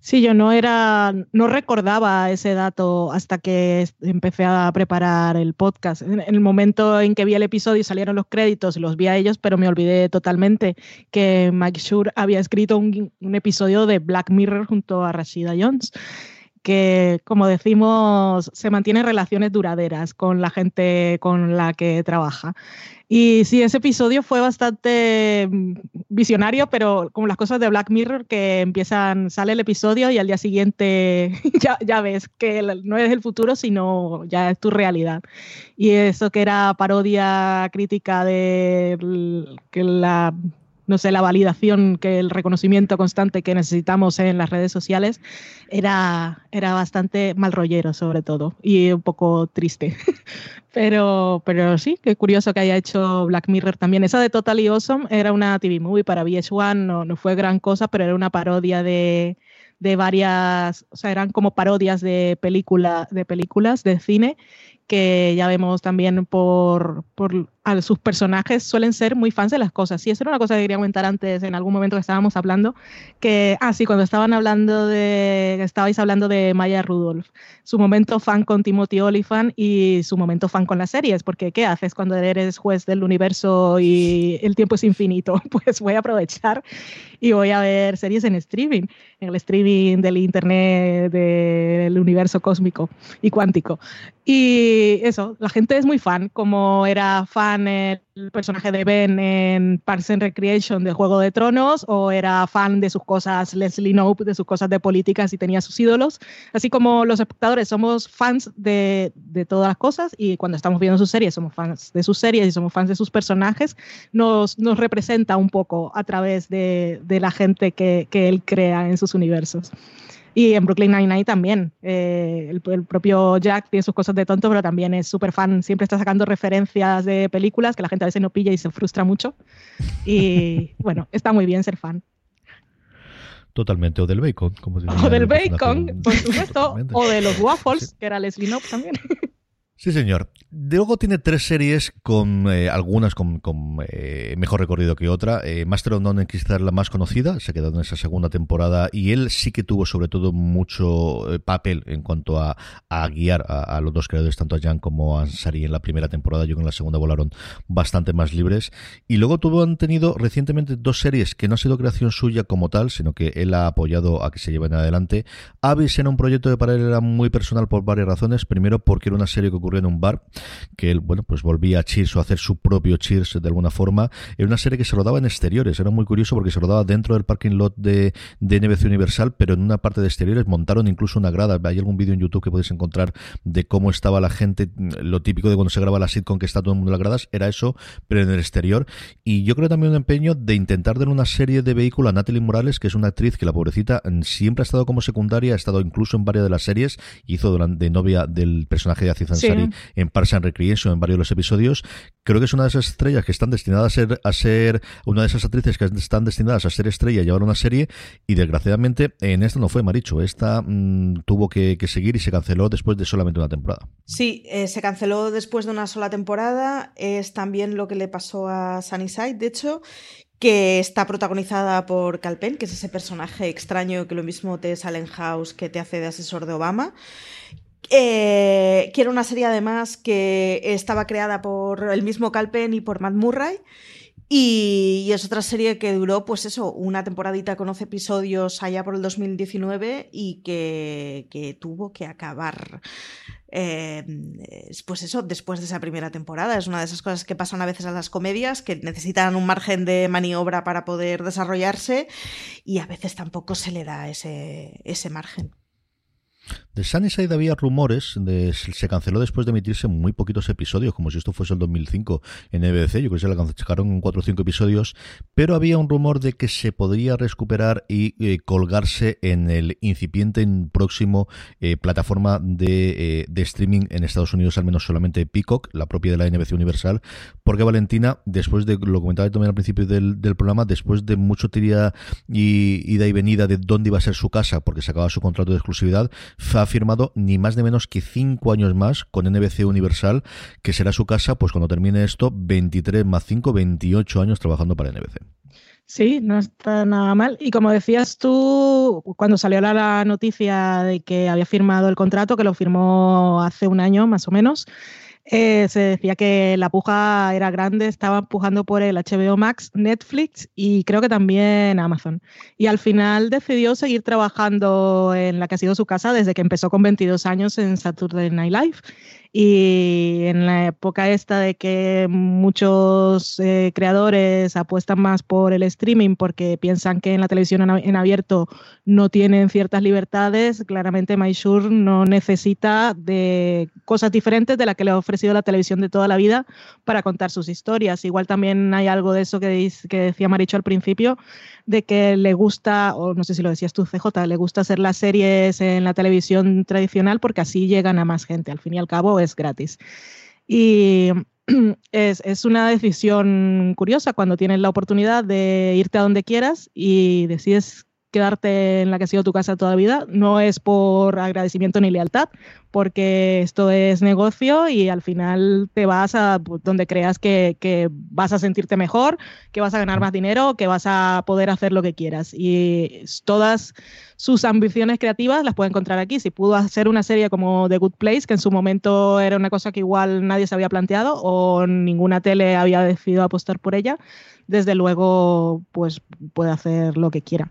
Sí, yo no era, no recordaba ese dato hasta que empecé a preparar el podcast. En el momento en que vi el episodio salieron los créditos, los vi a ellos, pero me olvidé totalmente que Mike Shure había escrito un, un episodio de Black Mirror junto a Rashida Jones que, como decimos, se mantienen relaciones duraderas con la gente con la que trabaja. Y sí, ese episodio fue bastante mm, visionario, pero como las cosas de Black Mirror, que empiezan, sale el episodio y al día siguiente ya, ya ves que no es el futuro, sino ya es tu realidad. Y eso que era parodia crítica de que la no sé, la validación, que el reconocimiento constante que necesitamos en las redes sociales, era, era bastante mal rollero sobre todo y un poco triste. pero, pero sí, qué curioso que haya hecho Black Mirror también. Esa de Totally Awesome era una TV movie para VH1, no, no fue gran cosa, pero era una parodia de, de varias, o sea, eran como parodias de, película, de películas de cine que ya vemos también por, por a sus personajes suelen ser muy fans de las cosas. Y eso era una cosa que quería comentar antes, en algún momento que estábamos hablando, que, ah, sí, cuando estaban hablando de, estabais hablando de Maya Rudolph, su momento fan con Timothy Olyphant y su momento fan con las series, porque ¿qué haces cuando eres juez del universo y el tiempo es infinito? Pues voy a aprovechar y voy a ver series en streaming, en el streaming del internet, del universo cósmico y cuántico. Y eso, la gente es muy fan, como era fan el personaje de Ben en Parks and Recreation de Juego de Tronos o era fan de sus cosas Leslie Knope, de sus cosas de políticas y tenía sus ídolos. Así como los espectadores somos fans de, de todas las cosas y cuando estamos viendo sus series somos fans de sus series y somos fans de sus personajes, nos, nos representa un poco a través de, de la gente que, que él crea en sus universos. Y en Brooklyn Nine-Nine también. Eh, el, propio Jack tiene sus cosas de tonto, pero también es súper fan. Siempre está sacando referencias de películas que la gente a veces no pilla y se frustra mucho. Y bueno, está muy bien ser fan. Totalmente, o del bacon, como O del bacon, por supuesto, o de los waffles, que era Leslie Knope también. Sí, señor. Luego tiene tres series con eh, algunas con, eh, mejor recorrido que otra. Eh, Master of None quizás la más conocida, se quedó en esa segunda temporada y él sí que tuvo sobre todo mucho papel en cuanto a, guiar a, los dos creadores, tanto a Jan como a Sari en la primera temporada. Yo en la segunda volaron bastante más libres. Y luego tuvo, han tenido recientemente dos series que no ha sido creación suya como tal, sino que él ha apoyado a que se lleven adelante. Abyss era un proyecto de paralela muy personal por varias razones. Primero porque era una serie que ocurría en un bar, que él, bueno, pues volvía a Cheers o a hacer su propio Cheers de alguna forma. Era una serie que se rodaba en exteriores, era muy curioso porque se rodaba dentro del parking lot de, de NBC Universal, pero en una parte de exteriores montaron incluso una grada. Hay algún vídeo en YouTube que podéis encontrar de cómo estaba la gente, lo típico de cuando se graba la sitcom que está todo el mundo en las gradas, era eso, pero en el exterior. Y yo creo también un empeño de intentar dar una serie de vehículos a Natalie Morales, que es una actriz que la pobrecita siempre ha estado como secundaria, ha estado incluso en varias de las series, hizo durante novia del personaje de Aziz Ansari en Parks and Recreation en varios de los episodios. Creo que es una de esas estrellas que están destinadas a ser, a ser una de esas actrices que están destinadas a ser estrella y llevar una serie, y desgraciadamente en esta no fue Maricho. Esta mm, tuvo que, seguir y se canceló después de solamente una temporada. Sí, eh, se canceló después de una sola temporada. Es también lo que le pasó a Sunnyside, de hecho, que está protagonizada por Calpen, que es ese personaje extraño que lo mismo te sale en House que te hace de asesor de Obama. Eh, que era una serie además que estaba creada por el mismo Calpen y por Matt Murray. Y, es otra serie que duró, pues eso, una temporadita con 11 episodios allá por el 2019 y que, tuvo que acabar eh, pues eso, después de esa primera temporada. Es una de esas cosas que pasan a veces a las comedias, que necesitan un margen de maniobra para poder desarrollarse y a veces tampoco se le da ese, ese margen. De Sunnyside había rumores, de, se canceló después de emitirse muy poquitos episodios, como si esto fuese el 2005 en EBC, yo creo que se la cancelaron en 4 o 5 episodios, pero había un rumor de que se podría recuperar y eh, colgarse en el incipiente en próximo eh, plataforma de, eh, de, streaming en Estados Unidos, al menos solamente Peacock, la propia de la NBC Universal, porque Valentina, después de, lo comentaba también al principio del, del programa, después de mucho tiria y ida y venida de dónde iba a ser su casa, porque se acababa su contrato de exclusividad, firmado ni más ni menos que cinco años más con NBC Universal, que será su casa, pues cuando termine esto, 23 más 5, 28 años trabajando para NBC. Sí, no está nada mal. Y como decías tú, cuando salió la noticia de que había firmado el contrato, que lo firmó hace un año más o menos, eh, se decía que la puja era grande, estaba pujando por el HBO Max, Netflix y creo que también Amazon. Y al final decidió seguir trabajando en la que ha sido su casa desde que empezó con 22 años en Saturday Night Live. Y en la época esta de que muchos eh, creadores apuestan más por el streaming porque piensan que en la televisión en abierto no tienen ciertas libertades, claramente MySure no necesita de cosas diferentes de las que le ha ofrecido la televisión de toda la vida para contar sus historias. Igual también hay algo de eso que, que decía Maricho al principio, de que le gusta, o no sé si lo decías tú, CJ, le gusta hacer las series en la televisión tradicional porque así llegan a más gente. Al fin y al cabo es gratis. Y es, es, una decisión curiosa cuando tienes la oportunidad de irte a donde quieras y decides quedarte en la que ha sido tu casa toda la vida. No es por agradecimiento ni lealtad, porque esto es negocio y al final te vas a pues, donde creas que, que, vas a sentirte mejor, que vas a ganar más dinero, que vas a poder hacer lo que quieras. Y todas sus ambiciones creativas las puede encontrar aquí. Si pudo hacer una serie como The Good Place, que en su momento era una cosa que igual nadie se había planteado o ninguna tele había decidido apostar por ella, desde luego pues puede hacer lo que quiera.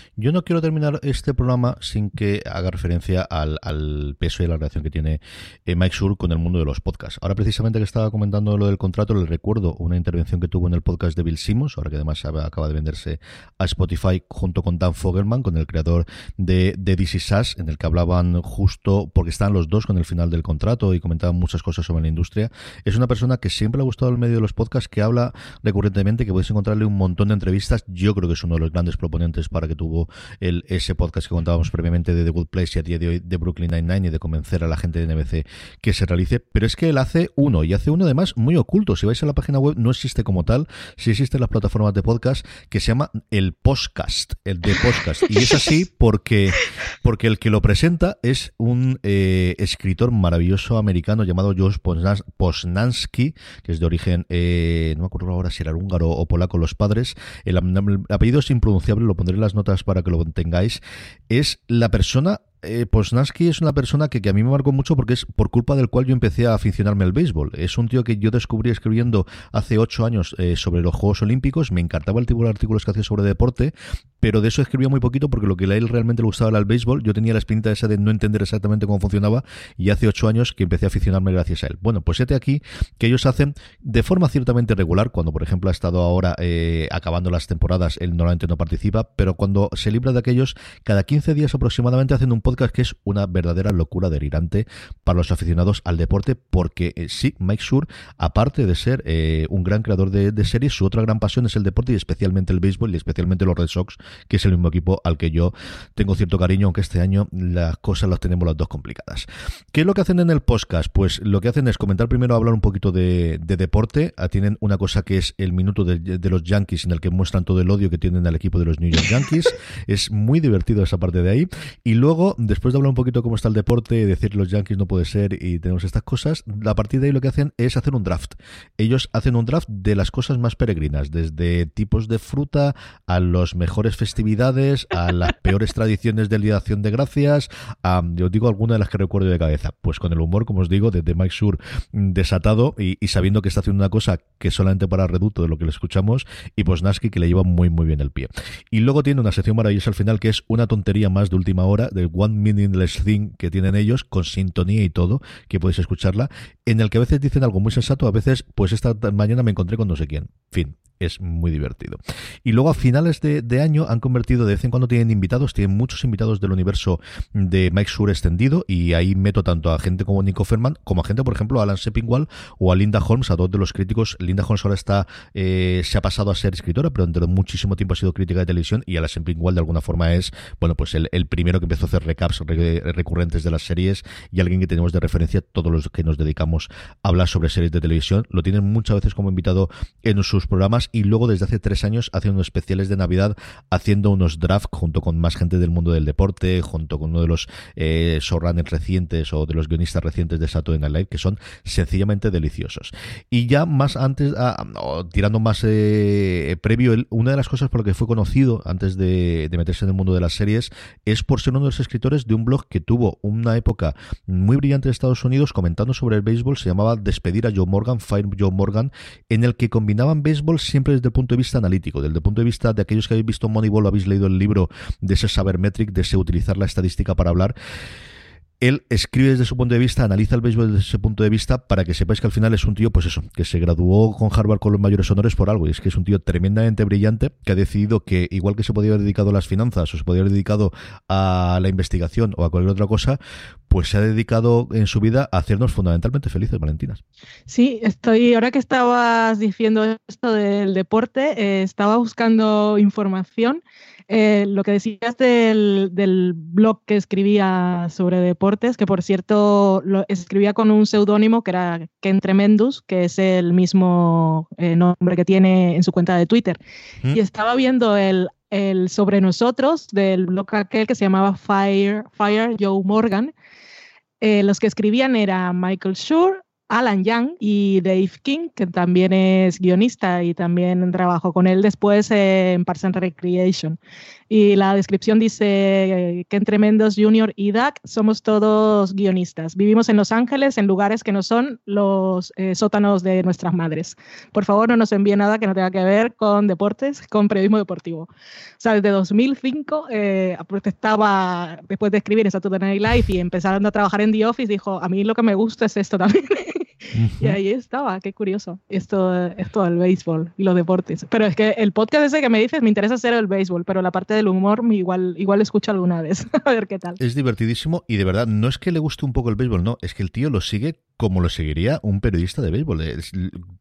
Yo no quiero terminar este programa sin que haga referencia al, peso y la relación que tiene eh, Mike Sur con el mundo de los podcasts. Ahora, precisamente que estaba comentando lo del contrato, le recuerdo una intervención que tuvo en el podcast de Bill Simmons, ahora que además acaba de venderse a Spotify junto con Dan Fogelman, con el creador de, de DC Sass, en el que hablaban justo, porque están los dos con el final del contrato y comentaban muchas cosas sobre la industria. Es una persona que siempre le ha gustado el medio de los podcasts, que habla recurrentemente, que podéis encontrarle un montón de entrevistas. Yo creo que es uno de los grandes proponentes para que tuvo el, ese podcast que contábamos previamente de The Good Place y a día de hoy de Brooklyn Nine-Nine y de convencer a la gente de NBC que se realice. Pero es que él hace uno y hace uno además muy oculto. Si vais a la página web, no existe como tal, si existen las plataformas de podcast que se llama el podcast, el de podcast. Y es así porque, porque el que lo presenta es un eh, escritor maravilloso americano llamado Josh Posnansky, que es de origen, eh, no me acuerdo ahora si era húngaro o polaco los padres. El, el apellido es impronunciable, lo pondré en las notas para que lo tengáis, es la persona eh, Posnansky es una persona que, que, a mí me marcó mucho porque es por culpa del cual yo empecé a aficionarme al béisbol. Es un tío que yo descubrí escribiendo hace ocho años eh, sobre los Juegos Olímpicos. Me encantaba el tipo de artículos que hacía sobre deporte, pero de eso escribía muy poquito porque lo que a él realmente le gustaba era el béisbol. Yo tenía la espinita esa de no entender exactamente cómo funcionaba y hace ocho años que empecé a aficionarme gracias a él. Bueno, pues este aquí que ellos hacen de forma ciertamente regular, cuando por ejemplo ha estado ahora eh, acabando las temporadas, él normalmente no participa, pero cuando se libra de aquellos, cada 15 días aproximadamente hacen un podcast que es una verdadera locura delirante para los aficionados al deporte, porque eh, sí, Mike Shure, aparte de ser eh, un gran creador de, de, series, su otra gran pasión es el deporte y especialmente el béisbol y especialmente los Red Sox, que es el mismo equipo al que yo tengo cierto cariño, aunque este año las cosas las tenemos las dos complicadas. ¿Qué es lo que hacen en el podcast? Pues lo que hacen es comentar primero, hablar un poquito de, de deporte. Ah, tienen una cosa que es el minuto de, de, los Yankees en el que muestran todo el odio que tienen al equipo de los New York Yankees. es muy divertido esa parte de ahí. Y luego, después de hablar un poquito cómo está el deporte, decir los Yankees no puede ser y tenemos estas cosas, a partir de ahí lo que hacen es hacer un draft. Ellos hacen un draft de las cosas más peregrinas, desde tipos de fruta a las mejores festividades, a las peores tradiciones de de Acción de Gracias, a, yo digo alguna de las que recuerdo de cabeza. Pues con el humor, como os digo, desde Mike Sur desatado y, sabiendo que está haciendo una cosa que solamente para reducto de lo que le escuchamos, y pues Nasky que le lleva muy muy bien el pie. Y luego tiene una sección maravillosa al final que es una tontería más de última hora, del One Meaningless Thing que tienen ellos, con sintonía y todo, que podéis escucharla, en el que a veces dicen algo muy sensato, a veces, pues esta mañana me encontré con no sé quién. Fin, es muy divertido. Y luego a finales de, de, año han convertido, de vez en cuando tienen invitados, tienen muchos invitados del universo de Mike Shure extendido, y ahí meto tanto a gente como Nico Ferman, como a gente, por ejemplo, a Alan Seppingwall o a Linda Holmes, a dos de los críticos. Linda Holmes ahora está, eh, se ha pasado a ser escritora, pero durante muchísimo tiempo ha sido crítica de televisión, y Alan Seppingwall de alguna forma es, bueno, pues el, el primero que empezó a hacer recaps re, recurrentes de las series y alguien que tenemos de referencia todos los que nos dedicamos a hablar sobre series de televisión. Lo tienen muchas veces como invitado en sus programas y luego desde hace tres años hace unos especiales de Navidad haciendo unos draft junto con más gente del mundo del deporte, junto con uno de los eh, recientes o de los guionistas recientes de Saturday Night Live, que son sencillamente deliciosos. Y ya más antes, ah, tirando más eh, previo, una de las cosas por lo que fue conocido antes de, de meterse en el mundo de las series es por ser uno de los escritores de un blog que tuvo una época muy brillante de Estados Unidos comentando sobre el béisbol, se llamaba Despedir a Joe Morgan, Fire Joe Morgan, en el que combinaban béisbol siempre desde el punto de vista analítico, desde el punto de vista de aquellos que habéis visto Moneyball, habéis leído el libro de ese sabermetric, de ese utilizar la estadística para hablar él escribe desde su punto de vista, analiza el béisbol desde ese punto de vista para que sepáis que al final es un tío, pues eso, que se graduó con Harvard con los mayores honores por algo. Y es que es un tío tremendamente brillante que ha decidido que, igual que se podía haber dedicado a las finanzas o se podía haber dedicado a la investigación o a cualquier otra cosa, pues se ha dedicado en su vida a hacernos fundamentalmente felices, Valentinas. Sí, estoy, ahora que estabas diciendo esto del deporte, eh, estaba buscando información. Eh, lo que decías del, del, blog que escribía sobre deportes, que por cierto lo escribía con un seudónimo que era Ken Tremendous, que es el mismo eh, nombre que tiene en su cuenta de Twitter. ¿Mm? Y estaba viendo el, el sobre nosotros del blog aquel que se llamaba Fire, Fire Joe Morgan. Eh, los que escribían era Michael Schur, Alan Young y Dave King, que también es guionista y también trabajó con él después en Parks and Recreation. Y la descripción dice que en Junior y Doug somos todos guionistas. Vivimos en Los Ángeles, en lugares que no son los eh, sótanos de nuestras madres. Por favor, no nos envíe nada que no tenga que ver con deportes, con periodismo deportivo. O sea, desde 2005 eh, estaba, después de escribir en Saturday Night Live y empezando a trabajar en The Office, dijo, a mí lo que me gusta es esto también. Y ahí estaba, qué curioso, esto, esto del béisbol y los deportes. Pero es que el podcast ese que me dices me interesa hacer el béisbol, pero la parte del humor igual, igual escucho alguna vez, a ver qué tal. Es divertidísimo y de verdad, no es que le guste un poco el béisbol, no, es que el tío lo sigue como lo seguiría un periodista de béisbol.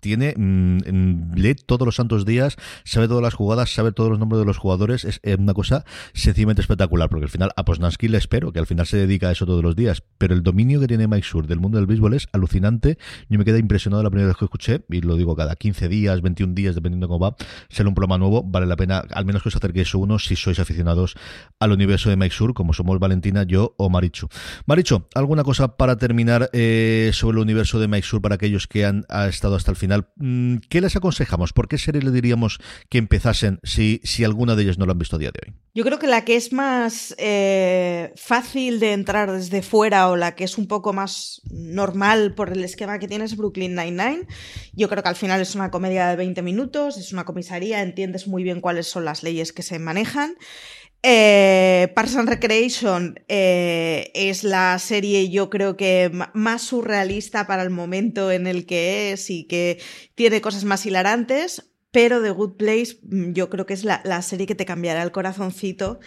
Tiene, mmm, lee todos los santos días, sabe todas las jugadas, sabe todos los nombres de los jugadores, es, una cosa sencillamente espectacular, porque al final a Posnansky le espero, que al final se dedica a eso todos los días, pero el dominio que tiene Mike Sur del mundo del béisbol es alucinante. Yo me quedé impresionado la primera vez que escuché, y lo digo cada 15 días, 21 días, dependiendo de cómo va, sale un programa nuevo, vale la pena, al menos que os acerquéis uno si sois aficionados al universo de Mike Sur, como somos Valentina, yo o Marichu. Marichu, ¿alguna cosa para terminar eh, sobre el universo de Mike Sur para aquellos que han ha estado hasta el final? ¿Qué les aconsejamos? ¿Por qué serie le diríamos que empezasen si, si alguna de ellas no lo han visto a día de hoy? Yo creo que la que es más eh, fácil de entrar desde fuera o la que es un poco más normal por el esquema que tiene es Brooklyn Nine-Nine. Yo creo que al final es una comedia de 20 minutos, es una comisaría, entiendes muy bien cuáles son las leyes que se manejan. Eh, Recreation eh, es la serie yo creo que más surrealista para el momento en el que es y que tiene cosas más hilarantes. Pero The Good Place mm, yo creo que es la, serie que te cambiará el corazoncito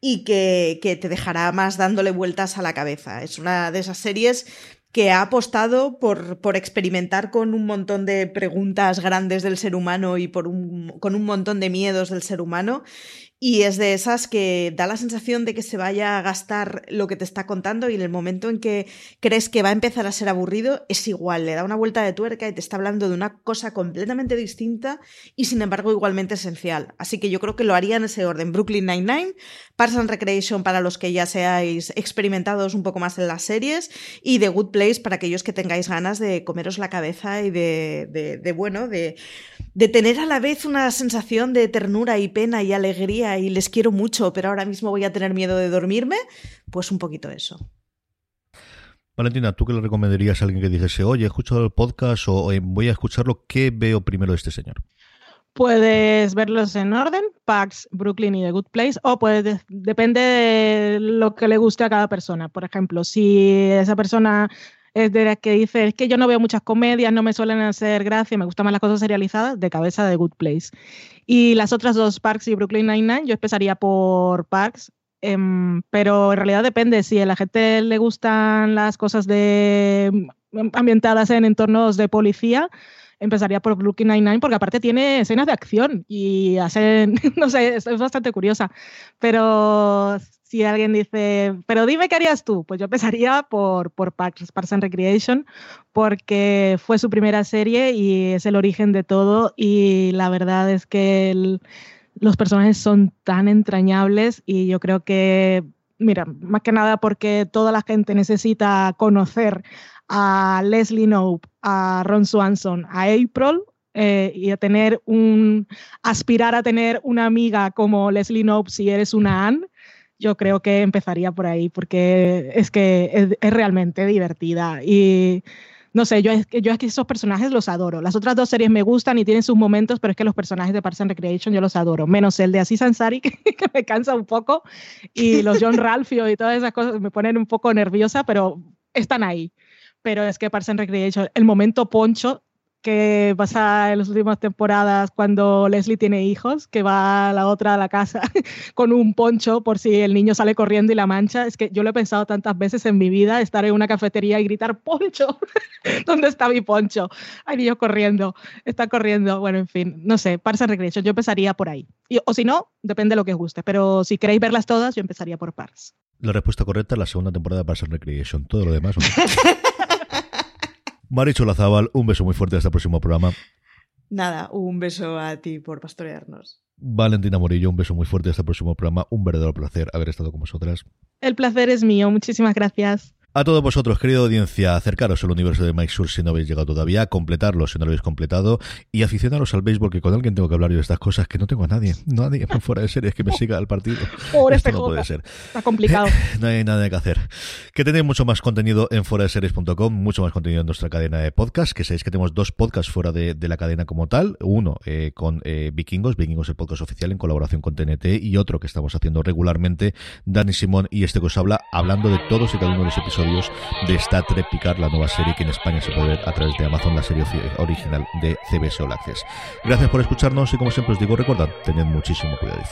y que, que, te dejará más dándole vueltas a la cabeza. Es una de esas series que ha apostado por, por experimentar con un montón de preguntas grandes del ser humano y por un, con un montón de miedos del ser humano y es de esas que da la sensación de que se vaya a gastar lo que te está contando y en el momento en que crees que va a empezar a ser aburrido es igual, le da una vuelta de tuerca y te está hablando de una cosa completamente distinta y sin embargo igualmente esencial. Así que yo creo que lo haría en ese orden. Brooklyn Nine-Nine, Parks and Recreation para los que ya seáis experimentados un poco más en las series y The Good Place para aquellos que tengáis ganas de comeros la cabeza y de, de, de bueno, de, de tener a la vez una sensación de ternura y pena y alegría y les quiero mucho, pero ahora mismo voy a tener miedo de dormirme, pues un poquito eso. Valentina, ¿tú qué le recomendarías a alguien que dijese, oye, he escuchado el podcast o voy a escucharlo? ¿Qué veo primero de este señor? Puedes verlos en orden, Pax, Brooklyn y The Good Place, o puedes, depende de lo que le guste a cada persona. Por ejemplo, si esa persona es de la que dice, es que yo no veo muchas comedias, no me suelen hacer gracia, me gustan más las cosas serializadas, de cabeza de Good Place. Y las otras dos, Parks y Brooklyn Nine-Nine, yo empezaría por Parks, em, pero en realidad depende. Si a la gente le gustan las cosas de em, ambientadas en entornos de policía, empezaría por Brooklyn Nine-Nine porque aparte tiene escenas de acción y hacen, no sé, es, bastante curiosa. Pero si alguien dice, pero dime qué harías tú, pues yo empezaría por, por Parks, Parks and Recreation porque fue su primera serie y es el origen de todo y la verdad es que los personajes son tan entrañables y yo creo que, mira, más que nada porque toda la gente necesita conocer a Leslie Knope, a Ron Swanson, a April eh, y a tener un, aspirar a tener una amiga como Leslie Knope si eres una Anne, yo creo que empezaría por ahí porque es que es, realmente divertida y no sé, yo es, que, yo es que esos personajes los adoro. Las otras dos series me gustan y tienen sus momentos, pero es que los personajes de Parks and Recreation yo los adoro, menos el de Aziz Ansari, que, que me cansa un poco, y los John Ralphio y todas esas cosas me ponen un poco nerviosa, pero están ahí pero es que Parks and Recreation, el momento poncho que pasa en las últimas temporadas cuando Leslie tiene hijos, que va a la otra a la casa con un poncho por si el niño sale corriendo y la mancha. Es que yo lo he pensado tantas veces en mi vida, estar en una cafetería y gritar poncho. ¿Dónde está mi poncho? Hay niños corriendo, está corriendo. Bueno, en fin, no sé, Parks and Recreation, yo empezaría por ahí. o si no, depende de lo que os guste, pero si queréis verlas todas, yo empezaría por Parks. La respuesta correcta es la segunda temporada de Parks and Recreation. Todo lo demás. Marichu Lazabal, un beso muy fuerte hasta el próximo programa. Nada, un beso a ti por pastorearnos. Valentina Morillo, un beso muy fuerte hasta el próximo programa. Un verdadero placer haber estado con vosotras. El placer es mío. Muchísimas gracias. A todos vosotros, querida audiencia, acercaros al universo de Mike Sur si no habéis llegado todavía, completarlo si no lo habéis completado y aficionaros al béisbol, que con alguien tengo que hablar yo de estas cosas, que no tengo a nadie, nadie fuera de series que me siga al partido. Pobre Esto no puede ser. Está complicado. no hay nada que hacer. Que tenéis mucho más contenido en fuera de series.com, mucho más contenido en nuestra cadena de podcast, que sabéis que tenemos dos podcasts fuera de, la cadena como tal, uno eh, con eh, Vikingos, Vikingos el podcast oficial en colaboración con TNT y otro que estamos haciendo regularmente, Dani Simón y este que os habla, hablando de todos y cada uno de los de Star Trek Picard, la nueva serie que en España se puede ver a través de Amazon, la serie original de CBS All Access. Gracias por escucharnos y como siempre os digo, recordad, tened muchísimo cuidado.